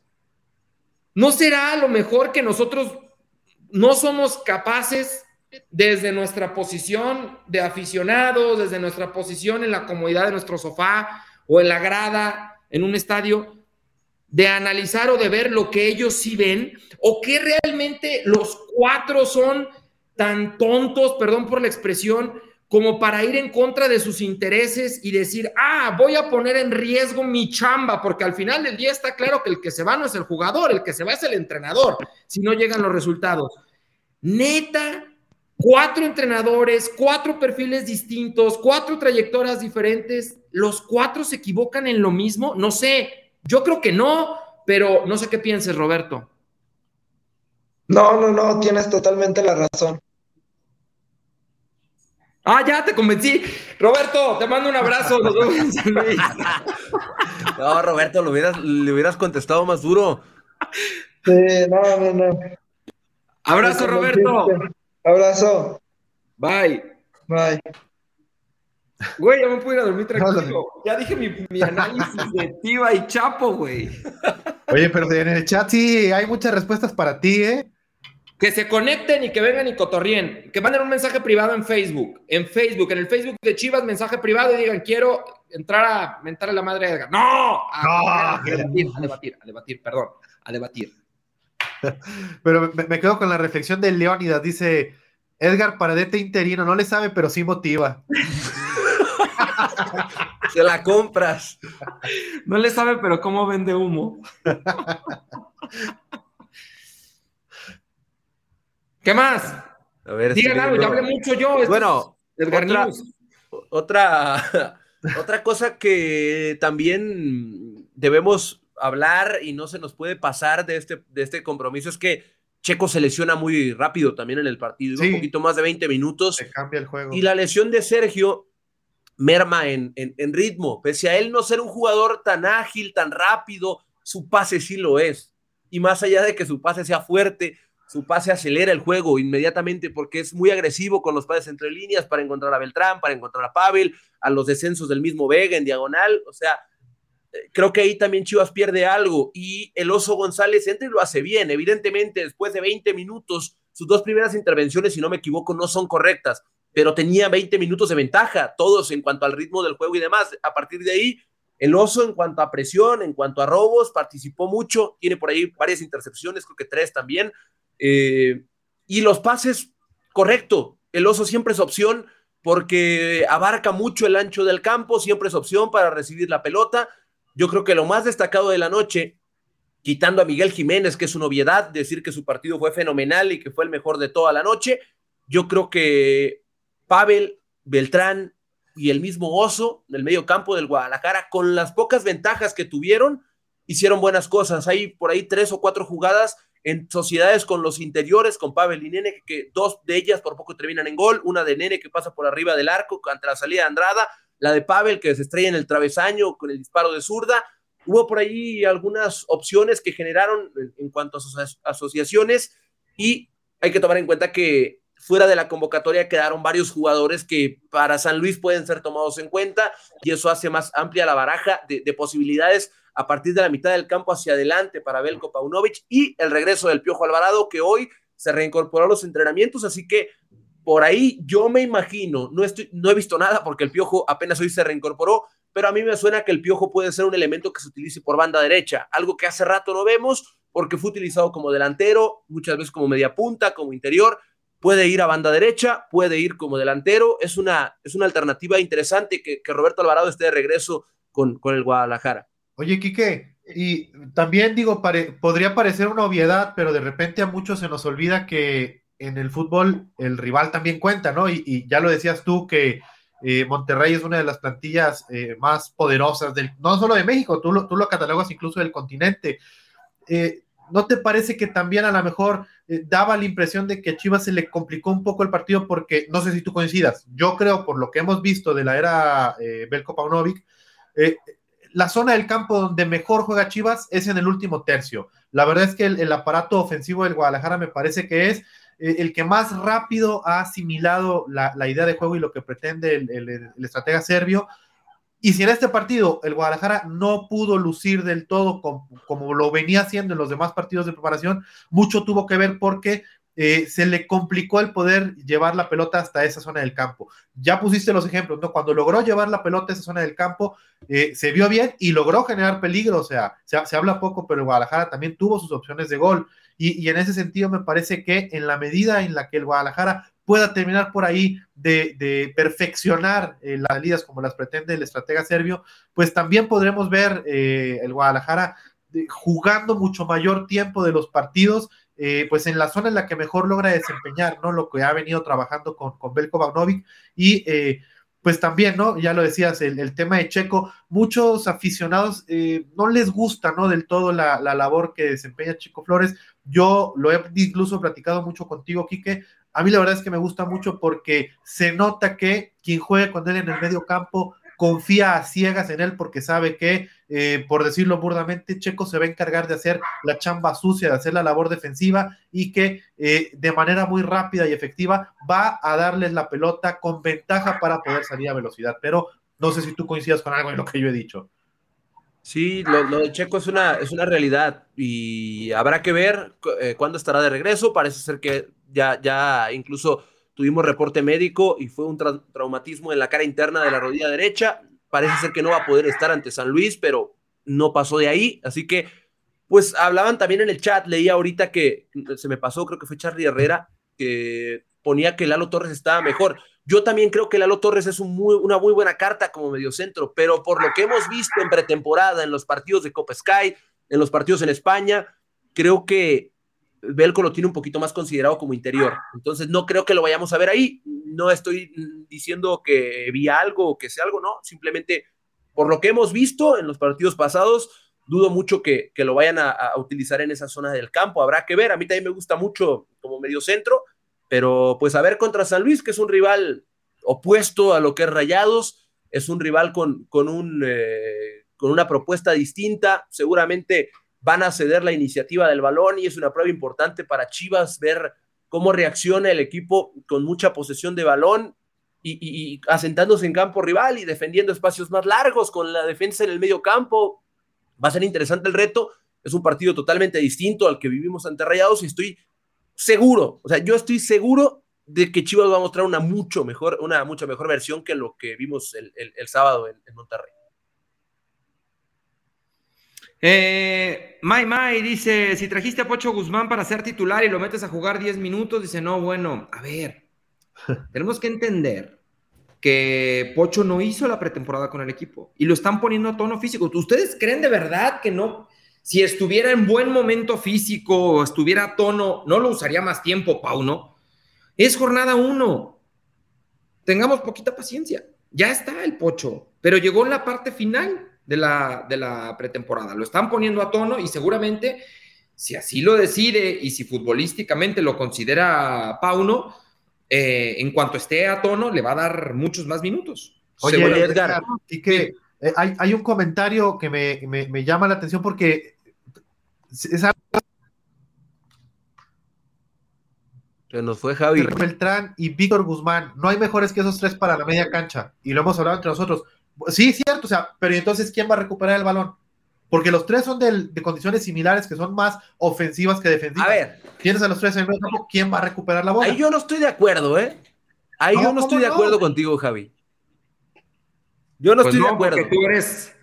¿No será a lo mejor que nosotros no somos capaces desde nuestra posición de aficionados, desde nuestra posición en la comodidad de nuestro sofá o en la grada en un estadio, de analizar o de ver lo que ellos sí ven, o que realmente los cuatro son tan tontos, perdón por la expresión, como para ir en contra de sus intereses y decir, ah, voy a poner en riesgo mi chamba, porque al final del día está claro que el que se va no es el jugador, el que se va es el entrenador, si no llegan los resultados. Neta, cuatro entrenadores, cuatro perfiles distintos, cuatro trayectorias diferentes, los cuatro se equivocan en lo mismo, no sé, yo creo que no, pero no sé qué pienses, Roberto. No, no, no, tienes totalmente la razón. Ah, ya te convencí. Roberto, te mando un abrazo. no, Roberto, lo hubieras, le hubieras contestado más duro. Sí, no, no, no. Abrazo, Roberto. Abrazo. Bye. Bye. Güey, ya me puedo ir a dormir tranquilo. Ya dije mi, análisis de Tiva y Chapo, güey. Oye, pero en el chat sí hay muchas respuestas para ti, ¿eh? Que se conecten y que vengan y cotorrien. Que manden un mensaje privado en Facebook. En Facebook, en el Facebook de Chivas, mensaje privado y digan, quiero entrar a mentar a la madre de Edgar. ¡No! A, debatir, a debatir, a debatir, perdón, a debatir. Pero me, me quedo con la reflexión de Leónidas. Dice, Edgar Paradete interino, no le sabe, pero sí motiva. Se la compras. No le sabe, pero cómo vende humo. ¿Qué más? A ver, Digan algo, ya hablé mucho yo. bueno, otra, otra, otra cosa que también debemos hablar y no se nos puede pasar de este, de este compromiso es que Checo se lesiona muy rápido también en el partido, un poquito más de 20 minutos. Se cambia el juego. Y la lesión de Sergio merma en, en, ritmo. Pese a él no ser un jugador tan ágil, tan rápido, su pase sí lo es. Y más allá de que su pase sea fuerte, su pase acelera el juego inmediatamente porque es muy agresivo con los pases entre líneas para encontrar a Beltrán, para encontrar a Pavel, a los descensos del mismo Vega en diagonal. O sea, eh, creo que ahí también Chivas pierde algo y el Oso González entra y lo hace bien. Evidentemente, después de 20 minutos, sus dos primeras intervenciones, si no me equivoco, no son correctas pero tenía 20 minutos de ventaja, todos en cuanto al ritmo del juego y demás. A partir de ahí, el oso en cuanto a presión, en cuanto a robos, participó mucho, tiene por ahí varias intercepciones, creo que tres también. Eh, y los pases, correcto, el oso siempre es opción porque abarca mucho el ancho del campo, siempre es opción para recibir la pelota. Yo creo que lo más destacado de la noche, quitando a Miguel Jiménez, que es una obviedad, decir que su partido fue fenomenal y que fue el mejor de toda la noche, yo creo que Pavel, Beltrán y el mismo Oso del medio campo del Guadalajara, con las pocas ventajas que tuvieron, hicieron buenas cosas. Hay por ahí tres o cuatro jugadas en sociedades con los interiores, con Pavel y Nene, que dos de ellas por poco terminan en gol, una de Nene que pasa por arriba del arco ante la salida de Andrada, la de Pavel que se estrella en el travesaño con el disparo de zurda. Hubo por ahí algunas opciones que generaron en cuanto a sus asociaciones y hay que tomar en cuenta que fuera de la convocatoria quedaron varios jugadores que para San Luis pueden ser tomados en cuenta y eso hace más amplia la baraja de, posibilidades a partir de la mitad del campo hacia adelante para Belko Paunovic y el regreso del Piojo Alvarado que hoy se reincorporó a los entrenamientos, así que por ahí yo me imagino, no, estoy, no he visto nada porque el Piojo apenas hoy se reincorporó, pero a mí me suena que el Piojo puede ser un elemento que se utilice por banda derecha, algo que hace rato no vemos porque fue utilizado como delantero, muchas veces como media punta, como interior, puede ir a banda derecha, puede ir como delantero, es una, es una alternativa interesante que, Roberto Alvarado esté de regreso con, con el Guadalajara. Oye, Quique, y también digo, podría parecer una obviedad, pero de repente a muchos se nos olvida que en el fútbol el rival también cuenta, ¿no? Y, ya lo decías tú que eh, Monterrey es una de las plantillas eh, más poderosas del, no solo de México, tú lo, tú lo catalogas incluso del continente. Eh, ¿No te parece que también a lo mejor eh, daba la impresión de que a Chivas se le complicó un poco el partido? Porque no sé si tú coincidas. Yo creo, por lo que hemos visto de la era eh, Belko Paunovic, eh, la zona del campo donde mejor juega Chivas es en el último tercio. La verdad es que el, aparato ofensivo del Guadalajara me parece que es el que más rápido ha asimilado la, idea de juego y lo que pretende el estratega serbio y si en este partido el Guadalajara no pudo lucir del todo como, lo venía haciendo en los demás partidos de preparación, mucho tuvo que ver porque eh, se le complicó el poder llevar la pelota hasta esa zona del campo. Ya pusiste los ejemplos, ¿no? Cuando logró llevar la pelota a esa zona del campo, eh, se vio bien y logró generar peligro, o sea, se, habla poco, pero Guadalajara también tuvo sus opciones de gol. Y, en ese sentido me parece que en la medida en la que el Guadalajara pueda terminar por ahí de, perfeccionar eh, las salidas como las pretende el estratega serbio, pues también podremos ver eh, el Guadalajara eh, jugando mucho mayor tiempo de los partidos, pues en la zona en la que mejor logra desempeñar, ¿no? Lo que ha venido trabajando con, con Belko Banovic y pues también, ¿no? Ya lo decías, el, tema de Checo, muchos aficionados no les gusta, ¿no? Del todo la, labor que desempeña Chico Flores. Yo lo he incluso platicado mucho contigo, Quique. A mí la verdad es que me gusta mucho porque se nota que quien juegue con él en el medio campo confía a ciegas en él porque sabe que, eh, por decirlo burdamente, Checo se va a encargar de hacer la chamba sucia, de hacer la labor defensiva y que eh, de manera muy rápida y efectiva va a darles la pelota con ventaja para poder salir a velocidad. Pero no sé si tú coincidas con algo en lo que yo he dicho. Sí, lo, de Checo es una, es una realidad y habrá que ver eh, cuándo estará de regreso. Parece ser que ya, ya incluso tuvimos reporte médico y fue un traumatismo en la cara interna de la rodilla derecha. Parece ser que no va a poder estar ante San Luis, pero no pasó de ahí. Así que, pues hablaban también en el chat, leía ahorita que se me pasó, creo que fue Charlie Herrera, que ponía que Lalo Torres estaba mejor. Yo también creo que Lalo Torres es un muy, una muy buena carta como mediocentro, pero por lo que hemos visto en pretemporada, en los partidos de Copa Sky, en los partidos en España, creo que Belco lo tiene un poquito más considerado como interior. Entonces no creo que lo vayamos a ver ahí. No estoy diciendo que vi algo o que sea algo, no. Simplemente por lo que hemos visto en los partidos pasados, dudo mucho que, lo vayan a, utilizar en esa zona del campo. Habrá que ver. A mí también me gusta mucho como medio centro, pero pues a ver contra San Luis, que es un rival opuesto a lo que es Rayados, es un rival con, con, un, eh, con una propuesta distinta. Seguramente van a ceder la iniciativa del balón y es una prueba importante para Chivas ver cómo reacciona el equipo con mucha posesión de balón y, y, asentándose en campo rival y defendiendo espacios más largos con la defensa en el medio campo. Va a ser interesante el reto. Es un partido totalmente distinto al que vivimos ante Rayados y estoy seguro, o sea, yo estoy seguro de que Chivas va a mostrar una mucho mejor, una mucho mejor versión que lo que vimos el, sábado en, Monterrey. Eh, Mai Mai dice, si trajiste a Pocho Guzmán para ser titular y lo metes a jugar 10 minutos, dice, no, bueno, a ver, tenemos que entender que Pocho no hizo la pretemporada con el equipo y lo están poniendo a tono físico. ¿Ustedes creen de verdad que no, si estuviera en buen momento físico o estuviera a tono, no lo usaría más tiempo, Pauno? Es jornada uno. Tengamos poquita paciencia. Ya está el Pocho, pero llegó en la parte final de la, de la pretemporada. Lo están poniendo a tono y seguramente, si así lo decide y si futbolísticamente lo considera Pauno, eh, en cuanto esté a tono, le va a dar muchos más minutos. Oye, Edgar, y que eh, hay, un comentario que me, llama la atención porque es algo Se nos fue Javi. Beltrán y Víctor Guzmán, no hay mejores que esos tres para la media cancha. Y lo hemos hablado entre nosotros. Sí, cierto, o sea, pero entonces, ¿quién va a recuperar el balón? Porque los tres son de, condiciones similares, que son más ofensivas que defensivas. A ver. Tienes a los tres en el campo, ¿quién va a recuperar la bola? Ahí yo no estoy de acuerdo, ¿eh? Ahí yo no estoy de acuerdo contigo, Javi. Yo no pues estoy de acuerdo. Tú eres...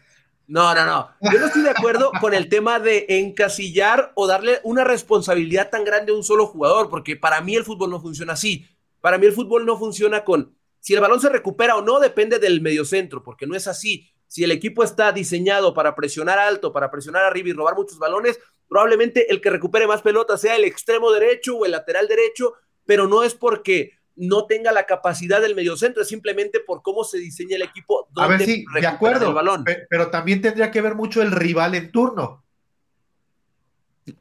No, no, no. Yo no estoy de acuerdo con el tema de encasillar o darle una responsabilidad tan grande a un solo jugador, porque para mí el fútbol no funciona así. Para mí el fútbol no funciona con si el balón se recupera o no depende del mediocentro, porque no es así. Si el equipo está diseñado para presionar alto, para presionar arriba y robar muchos balones, probablemente el que recupere más pelotas sea el extremo derecho o el lateral derecho, pero no es porque no tenga la capacidad del mediocentro, es simplemente por cómo se diseña el equipo. A ver, sí, de acuerdo, el balón. pero también tendría que ver mucho el rival en turno.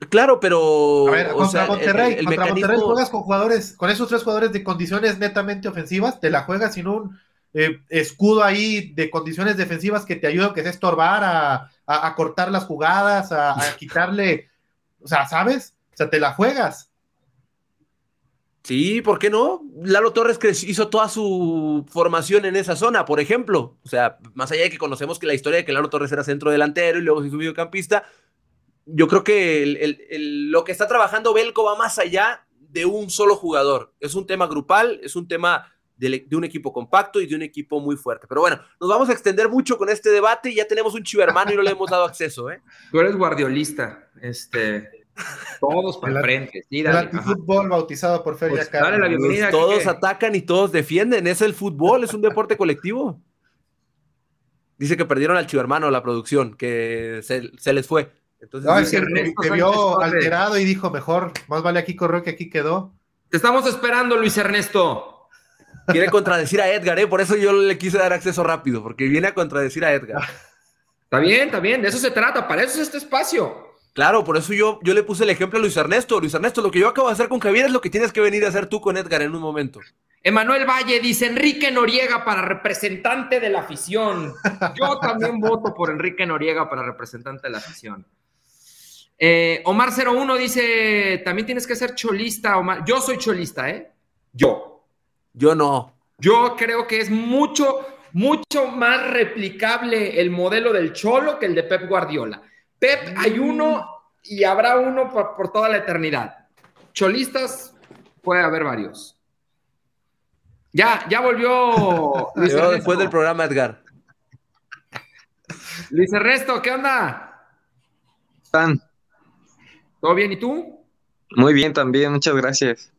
Claro, pero. A ver, contra Monterrey, contra Monterrey juegas con jugadores, con esos tres jugadores de condiciones netamente ofensivas, te la juegas sin un eh, escudo ahí de condiciones defensivas que te ayuda, que es estorbar, a, cortar las jugadas, a, quitarle, o sea, ¿sabes? O sea, te la juegas. Sí, ¿por qué no? Lalo Torres hizo toda su formación en esa zona, por ejemplo. O sea, más allá de que conocemos que la historia de que Lalo Torres era centro delantero y luego se hizo mediocampista, yo creo que lo que está trabajando Belco va más allá de un solo jugador. Es un tema grupal, es un tema de, un equipo compacto y de un equipo muy fuerte. Pero bueno, nos vamos a extender mucho con este debate y ya tenemos un chivermano y no le hemos dado acceso, ¿eh? Tú eres guardiolista, este... Todos para el frente. Sí, el fútbol bautizado por Feria pues Todos atacan y todos defienden. Es el fútbol, es un deporte colectivo. Dice que perdieron al chivermano la producción, que se, les fue. Entonces, no, vio alterado y dijo, mejor, más vale aquí corrió que aquí quedó. Te estamos esperando, Luis Ernesto. Quiere contradecir a Edgar, ¿eh? Por eso yo le quise dar acceso rápido, porque viene a contradecir a Edgar. Está bien, está bien, de eso se trata, para eso es este espacio. Claro, por eso yo, yo le puse el ejemplo a Luis Ernesto. Luis Ernesto, lo que yo acabo de hacer con Javier es lo que tienes que venir a hacer tú con Edgar en un momento. Emanuel Valle dice Enrique Noriega para representante de la afición. Yo también voto por Enrique Noriega para representante de la afición. Eh, Omar 01 dice, también tienes que ser cholista, Omar. Yo soy cholista, ¿eh? Yo. Yo no. Yo creo que es mucho, mucho más replicable el modelo del Cholo que el de Pep Guardiola. Pep, hay mm. uno y habrá uno por, toda la eternidad. Cholistas, puede haber varios. Ya, ya volvió. Luis después del programa, Edgar. Luis Ernesto, ¿qué onda? ¿Están? ¿Todo bien? ¿Y tú? Muy bien también, muchas gracias.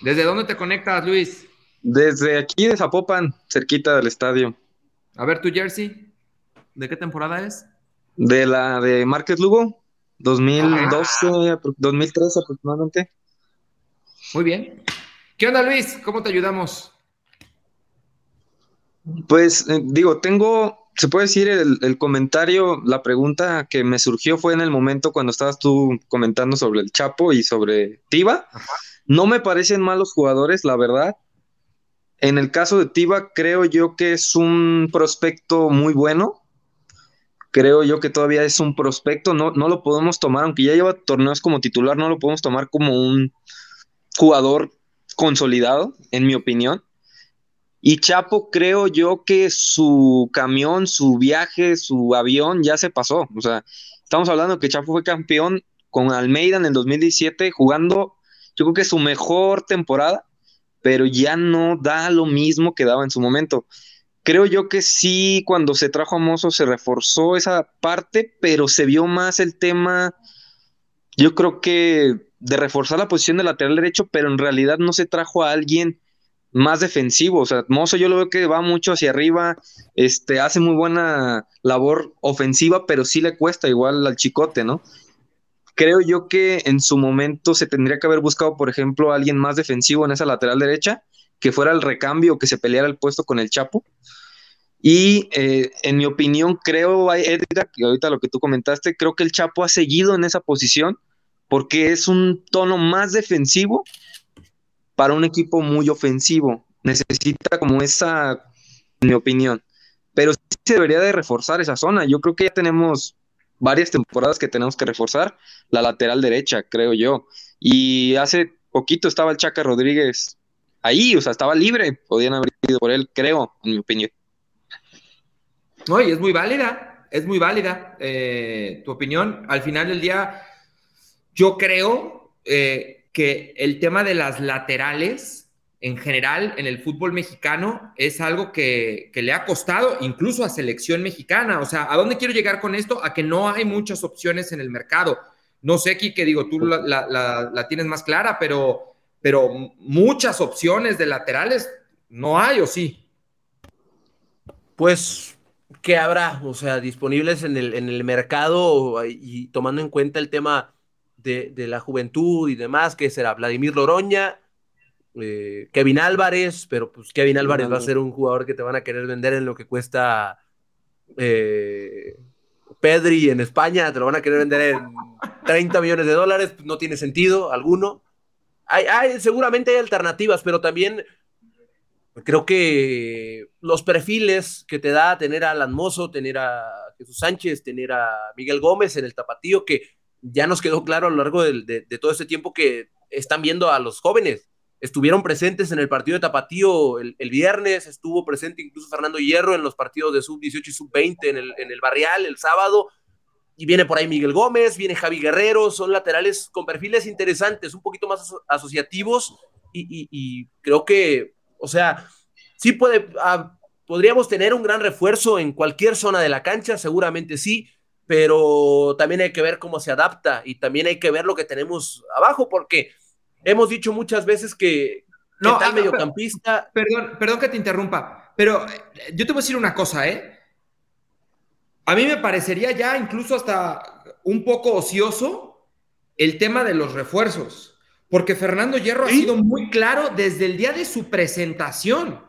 ¿Desde dónde te conectas, Luis? Desde aquí de Zapopan, cerquita del estadio. A ver, tu jersey, ¿de qué temporada es? De la de Márquez Lugo, 2012, 2013 aproximadamente. Muy bien. ¿Qué onda, Luis? ¿Cómo te ayudamos? Pues, eh, digo, tengo se puede decir, el, comentario, la pregunta que me surgió fue en el momento cuando estabas tú comentando sobre el Chapo y sobre Tiva. No me parecen malos jugadores, la verdad. En el caso de Tiva, creo yo que es un prospecto muy bueno. Creo yo que todavía es un prospecto. No, no lo podemos tomar, aunque ya lleva torneos como titular, no lo podemos tomar como un jugador consolidado, en mi opinión. Y Chapo, creo yo que su camión, su viaje, su avión ya se pasó. O sea, estamos hablando que Chapo fue campeón con Almeida en el 2017, jugando, yo creo que su mejor temporada, pero ya no da lo mismo que daba en su momento. Creo yo que sí, cuando se trajo a Mozo se reforzó esa parte, pero se vio más el tema, yo creo que de reforzar la posición de lateral derecho, pero en realidad no se trajo a alguien más defensivo. O sea, Mozo yo lo veo que va mucho hacia arriba, este, hace muy buena labor ofensiva, pero sí le cuesta igual al chicote, ¿no? Creo yo que en su momento se tendría que haber buscado, por ejemplo, alguien más defensivo en esa lateral derecha, que fuera el recambio, que se peleara el puesto con el Chapo. Y eh, en mi opinión, creo, Edgar, que ahorita lo que tú comentaste, creo que el Chapo ha seguido en esa posición porque es un tono más defensivo para un equipo muy ofensivo. Necesita como esa, en mi opinión. Pero sí se debería de reforzar esa zona. Yo creo que ya tenemos varias temporadas que tenemos que reforzar la lateral derecha, creo yo. Y hace poquito estaba el Chaca Rodríguez ahí, o sea, estaba libre. Podían haber ido por él, creo, en mi opinión. No, y es muy válida, es muy válida eh, tu opinión. Al final del día, yo creo eh, que el tema de las laterales en general en el fútbol mexicano es algo que, le ha costado incluso a selección mexicana. O sea, ¿a dónde quiero llegar con esto? A que no hay muchas opciones en el mercado. No sé, que digo, tú la, tienes más clara, pero, pero muchas opciones de laterales no hay, ¿o sí? Pues, ¿qué habrá? O sea, disponibles en el, en el mercado y tomando en cuenta el tema de, la juventud y demás, que será Vladimir Loroña, eh, Kevin Álvarez, pero pues Kevin Álvarez va a ser un jugador que te van a querer vender en lo que cuesta eh, Pedri en España, te lo van a querer vender en 30 millones de dólares, pues, no tiene sentido alguno. Hay, seguramente hay alternativas, pero también creo que los perfiles que te da tener a Alan Mozo, tener a Jesús Sánchez, tener a Miguel Gómez en el tapatío, que ya nos quedó claro a lo largo de, todo este tiempo que están viendo a los jóvenes. Estuvieron presentes en el partido de Tapatío el, viernes, estuvo presente incluso Fernando Hierro en los partidos de sub-18 y sub-20 en el, en el Barrial el sábado. Y viene por ahí Miguel Gómez, viene Javi Guerrero, son laterales con perfiles interesantes, un poquito más asociativos y, creo que, o sea, sí puede, ah, podríamos tener un gran refuerzo en cualquier zona de la cancha, seguramente sí, pero también hay que ver cómo se adapta y también hay que ver lo que tenemos abajo, porque hemos dicho muchas veces que, no, tal ah, mediocampista. Perdón, perdón que te interrumpa, pero eh, yo te voy a decir una cosa, ¿eh? A mí me parecería ya incluso hasta un poco ocioso el tema de los refuerzos, porque Fernando Hierro ha sido muy claro desde el día de su presentación.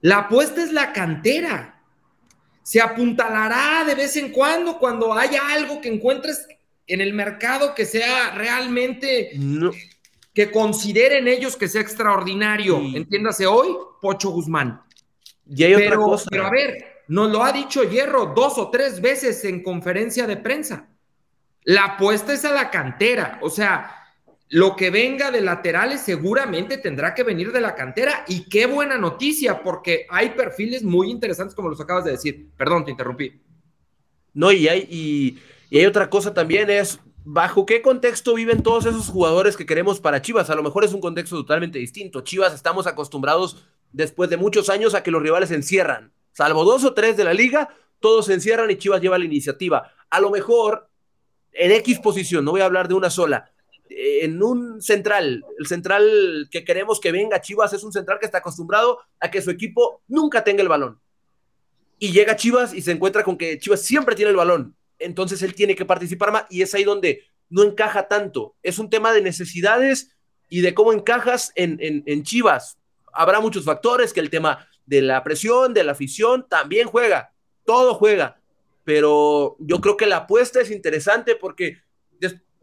La apuesta es la cantera se apuntalará de vez en cuando cuando haya algo que encuentres en el mercado que sea realmente que consideren ellos que sea extraordinario. Entiéndase hoy, Pocho Guzmán. Y hay otra cosa. Pero a ver, nos lo ha dicho Hierro dos o tres veces en conferencia de prensa. La apuesta es a la cantera. O sea, lo que venga de laterales seguramente tendrá que venir de la cantera y qué buena noticia porque hay perfiles muy interesantes como los acabas de decir. Perdón, te interrumpí. No, y hay, y, hay otra cosa también es, ¿bajo qué contexto viven todos esos jugadores que queremos para Chivas? A lo mejor es un contexto totalmente distinto. Chivas estamos acostumbrados después de muchos años a que los rivales se encierran. Salvo dos o tres de la liga, todos se encierran y Chivas lleva la iniciativa. A lo mejor en X posición, no voy a hablar de una sola, en un central, el central que queremos que venga Chivas es un central que está acostumbrado a que su equipo nunca tenga el balón. Y llega Chivas y se encuentra con que Chivas siempre tiene el balón. Entonces él tiene que participar más y es ahí donde no encaja tanto. Es un tema de necesidades y de cómo encajas en, en Chivas. Habrá muchos factores, que el tema de la presión, de la afición, también juega. todo juega, pero yo creo que la apuesta es interesante porque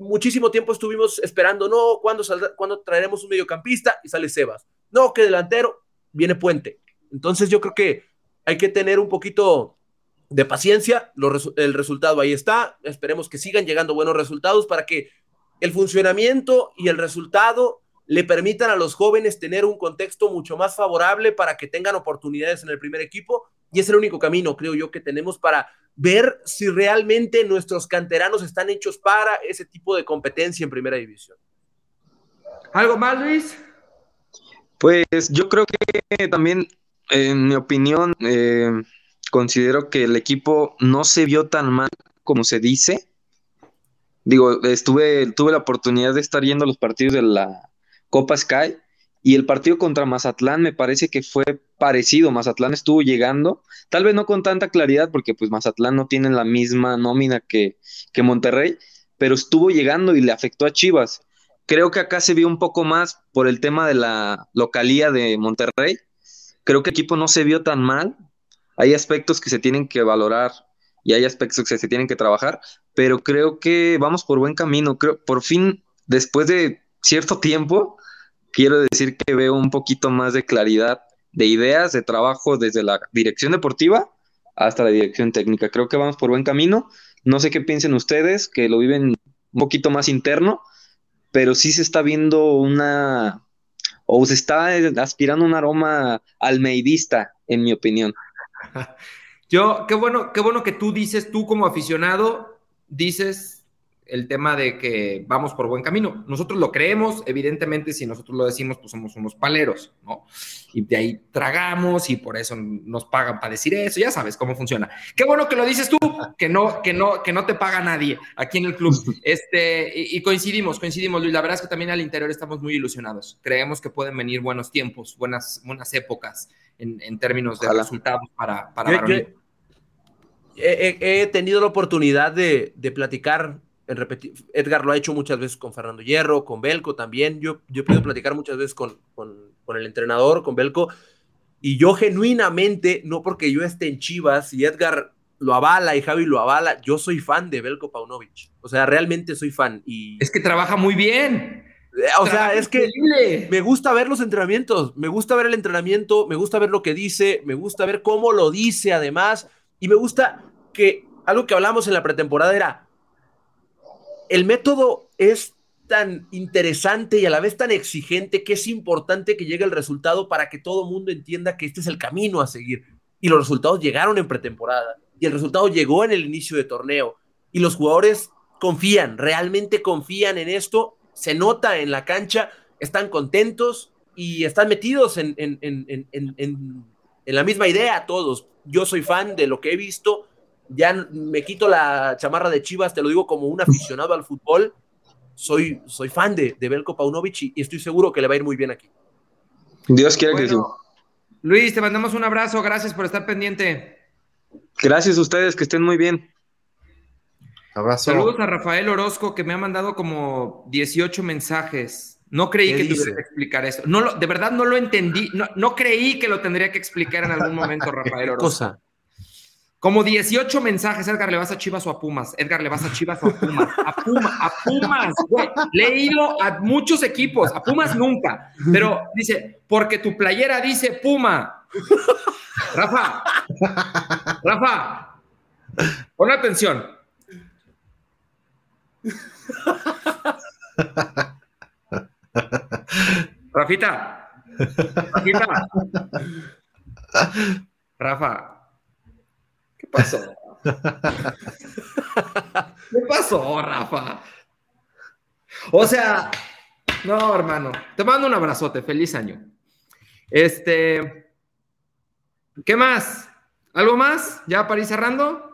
muchísimo tiempo estuvimos esperando, no, ¿cuándo, ¿cuándo traeremos un mediocampista? Y sale Sebas. No, que delantero, viene Puente. Entonces yo creo que hay que tener un poquito de paciencia, el resultado ahí está, esperemos que sigan llegando buenos resultados para que el funcionamiento y el resultado le permitan a los jóvenes tener un contexto mucho más favorable para que tengan oportunidades en el primer equipo y es el único camino, creo yo, que tenemos para ver si realmente nuestros canteranos están hechos para ese tipo de competencia en primera división. ¿Algo más, Luis? Pues yo creo que también, en mi opinión, eh, considero que el equipo no se vio tan mal como se dice. Digo, estuve, tuve la oportunidad de estar yendo a los partidos de la Copa Sky y el partido contra Mazatlán me parece que fue parecido. Mazatlán estuvo llegando, tal vez no con tanta claridad, porque pues Mazatlán no tiene la misma nómina que, que Monterrey, pero estuvo llegando y le afectó a Chivas. Creo que acá se vio un poco más por el tema de la localía de Monterrey. Creo que el equipo no se vio tan mal. Hay aspectos que se tienen que valorar y hay aspectos que se tienen que trabajar, pero creo que vamos por buen camino. Creo, por fin, después de cierto tiempo, quiero decir que veo un poquito más de claridad de ideas, de trabajo desde la dirección deportiva hasta la dirección técnica. Creo que vamos por buen camino. No sé qué piensen ustedes, que lo viven un poquito más interno, pero sí se está viendo una, o se está aspirando un aroma almeidista, en mi opinión. Yo, qué bueno, qué bueno que tú dices, tú como aficionado, dices el tema de que vamos por buen camino. Nosotros lo creemos, evidentemente, si nosotros lo decimos, pues somos unos paleros, ¿no? Y de ahí tragamos y por eso nos pagan para decir eso, ya sabes cómo funciona. Qué bueno que lo dices tú, que no, que no, que no te paga nadie aquí en el club. Este, y, coincidimos, coincidimos, Luis. La verdad es que también al interior estamos muy ilusionados. Creemos que pueden venir buenos tiempos, buenas, buenas épocas en, términos de resultados para, para he, tenido la oportunidad de, de platicar Edgar lo ha hecho muchas veces con Fernando Hierro, con Belco también. Yo, yo he podido platicar muchas veces con, con, el entrenador, con Belco. Y yo genuinamente, no porque yo esté en Chivas y Edgar lo avala y Javi lo avala, yo soy fan de Belko Paunovic. O sea, realmente soy fan. Y... Es que trabaja muy bien. Eh, o sea, es que me gusta ver los entrenamientos, me gusta ver el entrenamiento, me gusta ver lo que dice, me gusta ver cómo lo dice además, y me gusta que algo que hablamos en la pretemporada era, el método es tan interesante y a la vez tan exigente que es importante que llegue el resultado para que todo mundo entienda que este es el camino a seguir. Y los resultados llegaron en pretemporada y el resultado llegó en el inicio de torneo y los jugadores confían, realmente confían en esto, se nota en la cancha, están contentos y están metidos en, en la misma idea todos. Yo soy fan de lo que he visto ya me quito la chamarra de Chivas, te lo digo como un aficionado al fútbol. Soy, soy fan de, de Belko Paunovic y, estoy seguro que le va a ir muy bien aquí. Dios quiera que sí. Luis, te mandamos un abrazo, gracias por estar pendiente. Gracias a ustedes, que estén muy bien. Abrazo. Saludos a Rafael Orozco, que me ha mandado como 18 mensajes. No creí que tuviera que explicar eso. No de verdad no lo entendí. No, no, creí que lo tendría que explicar en algún momento, Rafael Orozco. Cosa? Como 18 mensajes, Edgar, ¿le vas a Chivas o a Pumas? Edgar, ¿le vas a Chivas o a Pumas? A Pumas, a Pumas, güey. Le a muchos equipos, a Pumas nunca. Pero dice, porque tu playera dice Puma. Rafa, Rafa, pon atención. Rafita, Rafita. Rafa, pasó? ¿Qué pasó, Rafa? O sea, no, hermano. Te mando un abrazote. Feliz año. Este. ¿Qué más? ¿Algo más? ¿Ya para ir cerrando?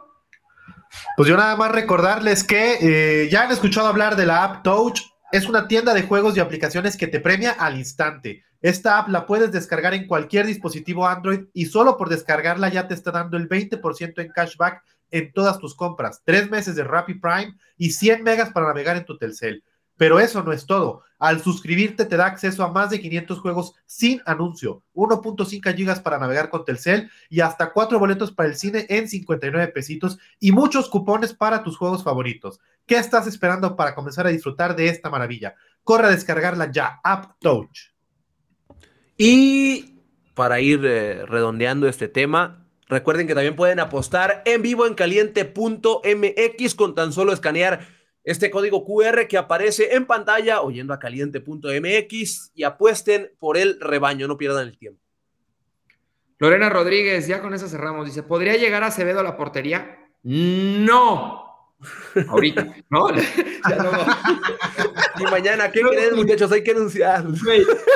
Pues yo nada más recordarles que eh, ya han escuchado hablar de la app Touch. Es una tienda de juegos y aplicaciones que te premia al instante. Esta app la puedes descargar en cualquier dispositivo Android y solo por descargarla ya te está dando el 20% en cashback en todas tus compras, tres meses de Rappi Prime y 100 megas para navegar en tu Telcel. Pero eso no es todo. Al suscribirte te da acceso a más de 500 juegos sin anuncio, 1.5 gigas para navegar con Telcel y hasta 4 boletos para el cine en 59 pesitos y muchos cupones para tus juegos favoritos. ¿Qué estás esperando para comenzar a disfrutar de esta maravilla? Corre a descargarla ya, App Touch. Y para ir eh, redondeando este tema, recuerden que también pueden apostar en vivo en caliente.mx con tan solo escanear este código QR que aparece en pantalla o yendo a caliente.mx y apuesten por el rebaño, no pierdan el tiempo. Lorena Rodríguez, ya con eso cerramos. Dice, ¿podría llegar Acevedo a la portería? No. Ahorita, ¿no? y mañana, ¿qué creen, muchachos? Hay que anunciar.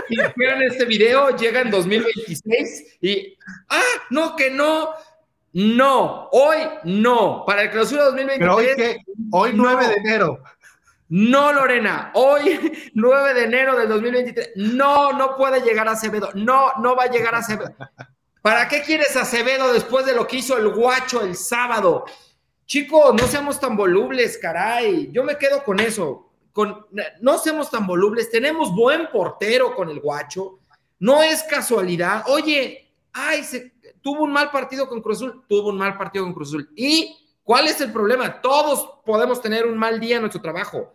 Si esperan este video, llega en 2026 y, ah, no, que no. No, hoy no. Para el clausura 2023. Pero hoy, hoy 9 de enero. No, Lorena, hoy 9 de enero del 2023. No, no puede llegar a Acevedo. No, no va a llegar a Acevedo. ¿Para qué quieres Acevedo después de lo que hizo el guacho el sábado? Chicos, no seamos tan volubles, caray. Yo me quedo con eso. Con, no seamos tan volubles. Tenemos buen portero con el guacho. No es casualidad. Oye, ay, se, tuvo un mal partido con Cruz Azul, tuvo un mal partido con Cruz Azul. ¿Y cuál es el problema? Todos podemos tener un mal día en nuestro trabajo,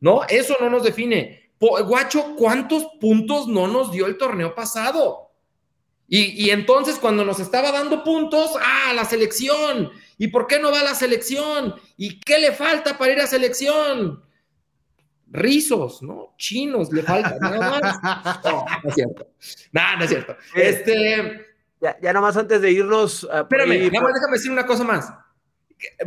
¿no? Eso no nos define. Guacho, ¿cuántos puntos no nos dio el torneo pasado? Y, y, entonces cuando nos estaba dando puntos, ah, la selección. ¿Y por qué no va a la selección? ¿Y qué le falta para ir a selección? Rizos, ¿no? Chinos le falta, nada más. No, no es cierto. No, no es cierto. Este, ya, ya nomás antes de irnos. Uh, Espérame, déjame decir una cosa más.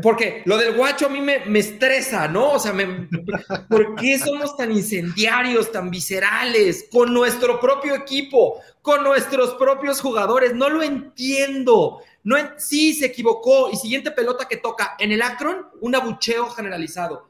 Porque lo del guacho a mí me, me estresa, ¿no? O sea, me, ¿por qué somos tan incendiarios, tan viscerales con nuestro propio equipo, con nuestros propios jugadores? No lo entiendo. No, sí, se equivocó. Y siguiente pelota que toca en el Akron, un abucheo generalizado.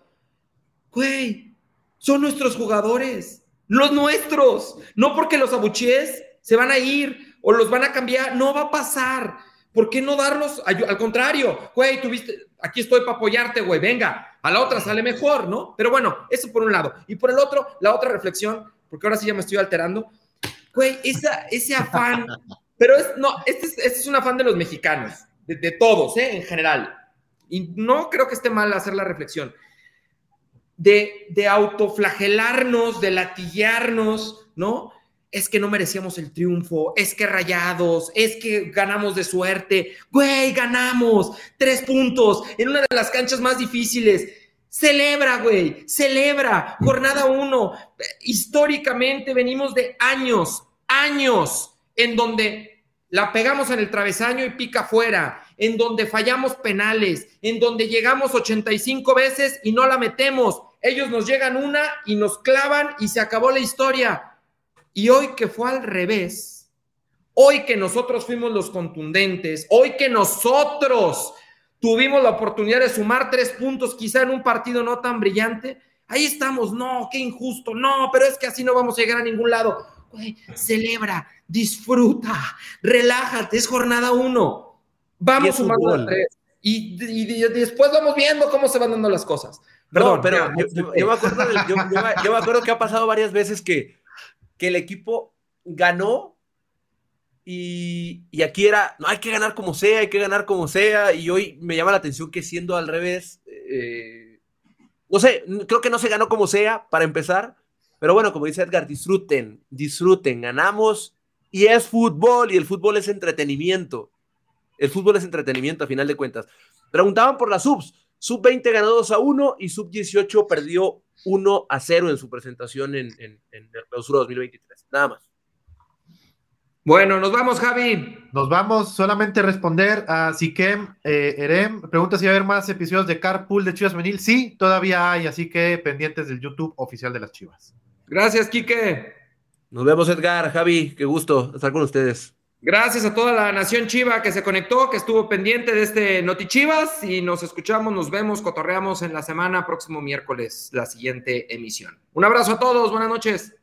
Güey, son nuestros jugadores, los nuestros. No porque los abuchees se van a ir o los van a cambiar, no va a pasar. ¿Por qué no darlos? Al contrario, güey, tuviste, aquí estoy para apoyarte, güey, venga, a la otra sale mejor, ¿no? Pero bueno, eso por un lado. Y por el otro, la otra reflexión, porque ahora sí ya me estoy alterando, güey, esa, ese afán, pero es, no, este es, este es un afán de los mexicanos, de, de todos, ¿eh? En general. Y no creo que esté mal hacer la reflexión. De, de autoflagelarnos, de latillarnos, ¿no? Es que no merecíamos el triunfo, es que rayados, es que ganamos de suerte. Güey, ganamos tres puntos en una de las canchas más difíciles. Celebra, güey, celebra. Jornada uno. Históricamente venimos de años, años en donde la pegamos en el travesaño y pica fuera, en donde fallamos penales, en donde llegamos 85 veces y no la metemos. Ellos nos llegan una y nos clavan y se acabó la historia y hoy que fue al revés, hoy que nosotros fuimos los contundentes, hoy que nosotros tuvimos la oportunidad de sumar tres puntos, quizá en un partido no tan brillante, ahí estamos, no, qué injusto, no, pero es que así no vamos a llegar a ningún lado. celebra, disfruta, relájate, es jornada uno. Vamos sumando a tres. Y, después vamos viendo cómo se van dando las cosas. Perdón, pero yo, me acuerdo yo, me acuerdo que ha pasado varias veces que que el equipo ganó y, aquí era, no, hay que ganar como sea, hay que ganar como sea, y hoy me llama la atención que siendo al revés, eh, no sé, creo que no se ganó como sea, para empezar, pero bueno, como dice Edgar, disfruten, disfruten, ganamos, y es fútbol, y el fútbol es entretenimiento, el fútbol es entretenimiento a final de cuentas. Preguntaban por las subs, sub 20 ganó 2 a 1 y sub 18 perdió 1 a 0 en su presentación en, en, el clausura 2023. Nada más. Bueno, nos vamos, Javi. Nos vamos. Solamente responder a Siquem eh, Erem. Pregunta si va a haber más episodios de Carpool de Chivas Menil. Sí, todavía hay, así que pendientes del YouTube oficial de las Chivas. Gracias, Quique. Nos vemos, Edgar, Javi. Qué gusto estar con ustedes. Gracias a toda la nación Chiva que se conectó, que estuvo pendiente de este Noti Chivas y nos escuchamos, nos vemos, cotorreamos en la semana, próximo miércoles, la siguiente emisión. Un abrazo a todos, buenas noches.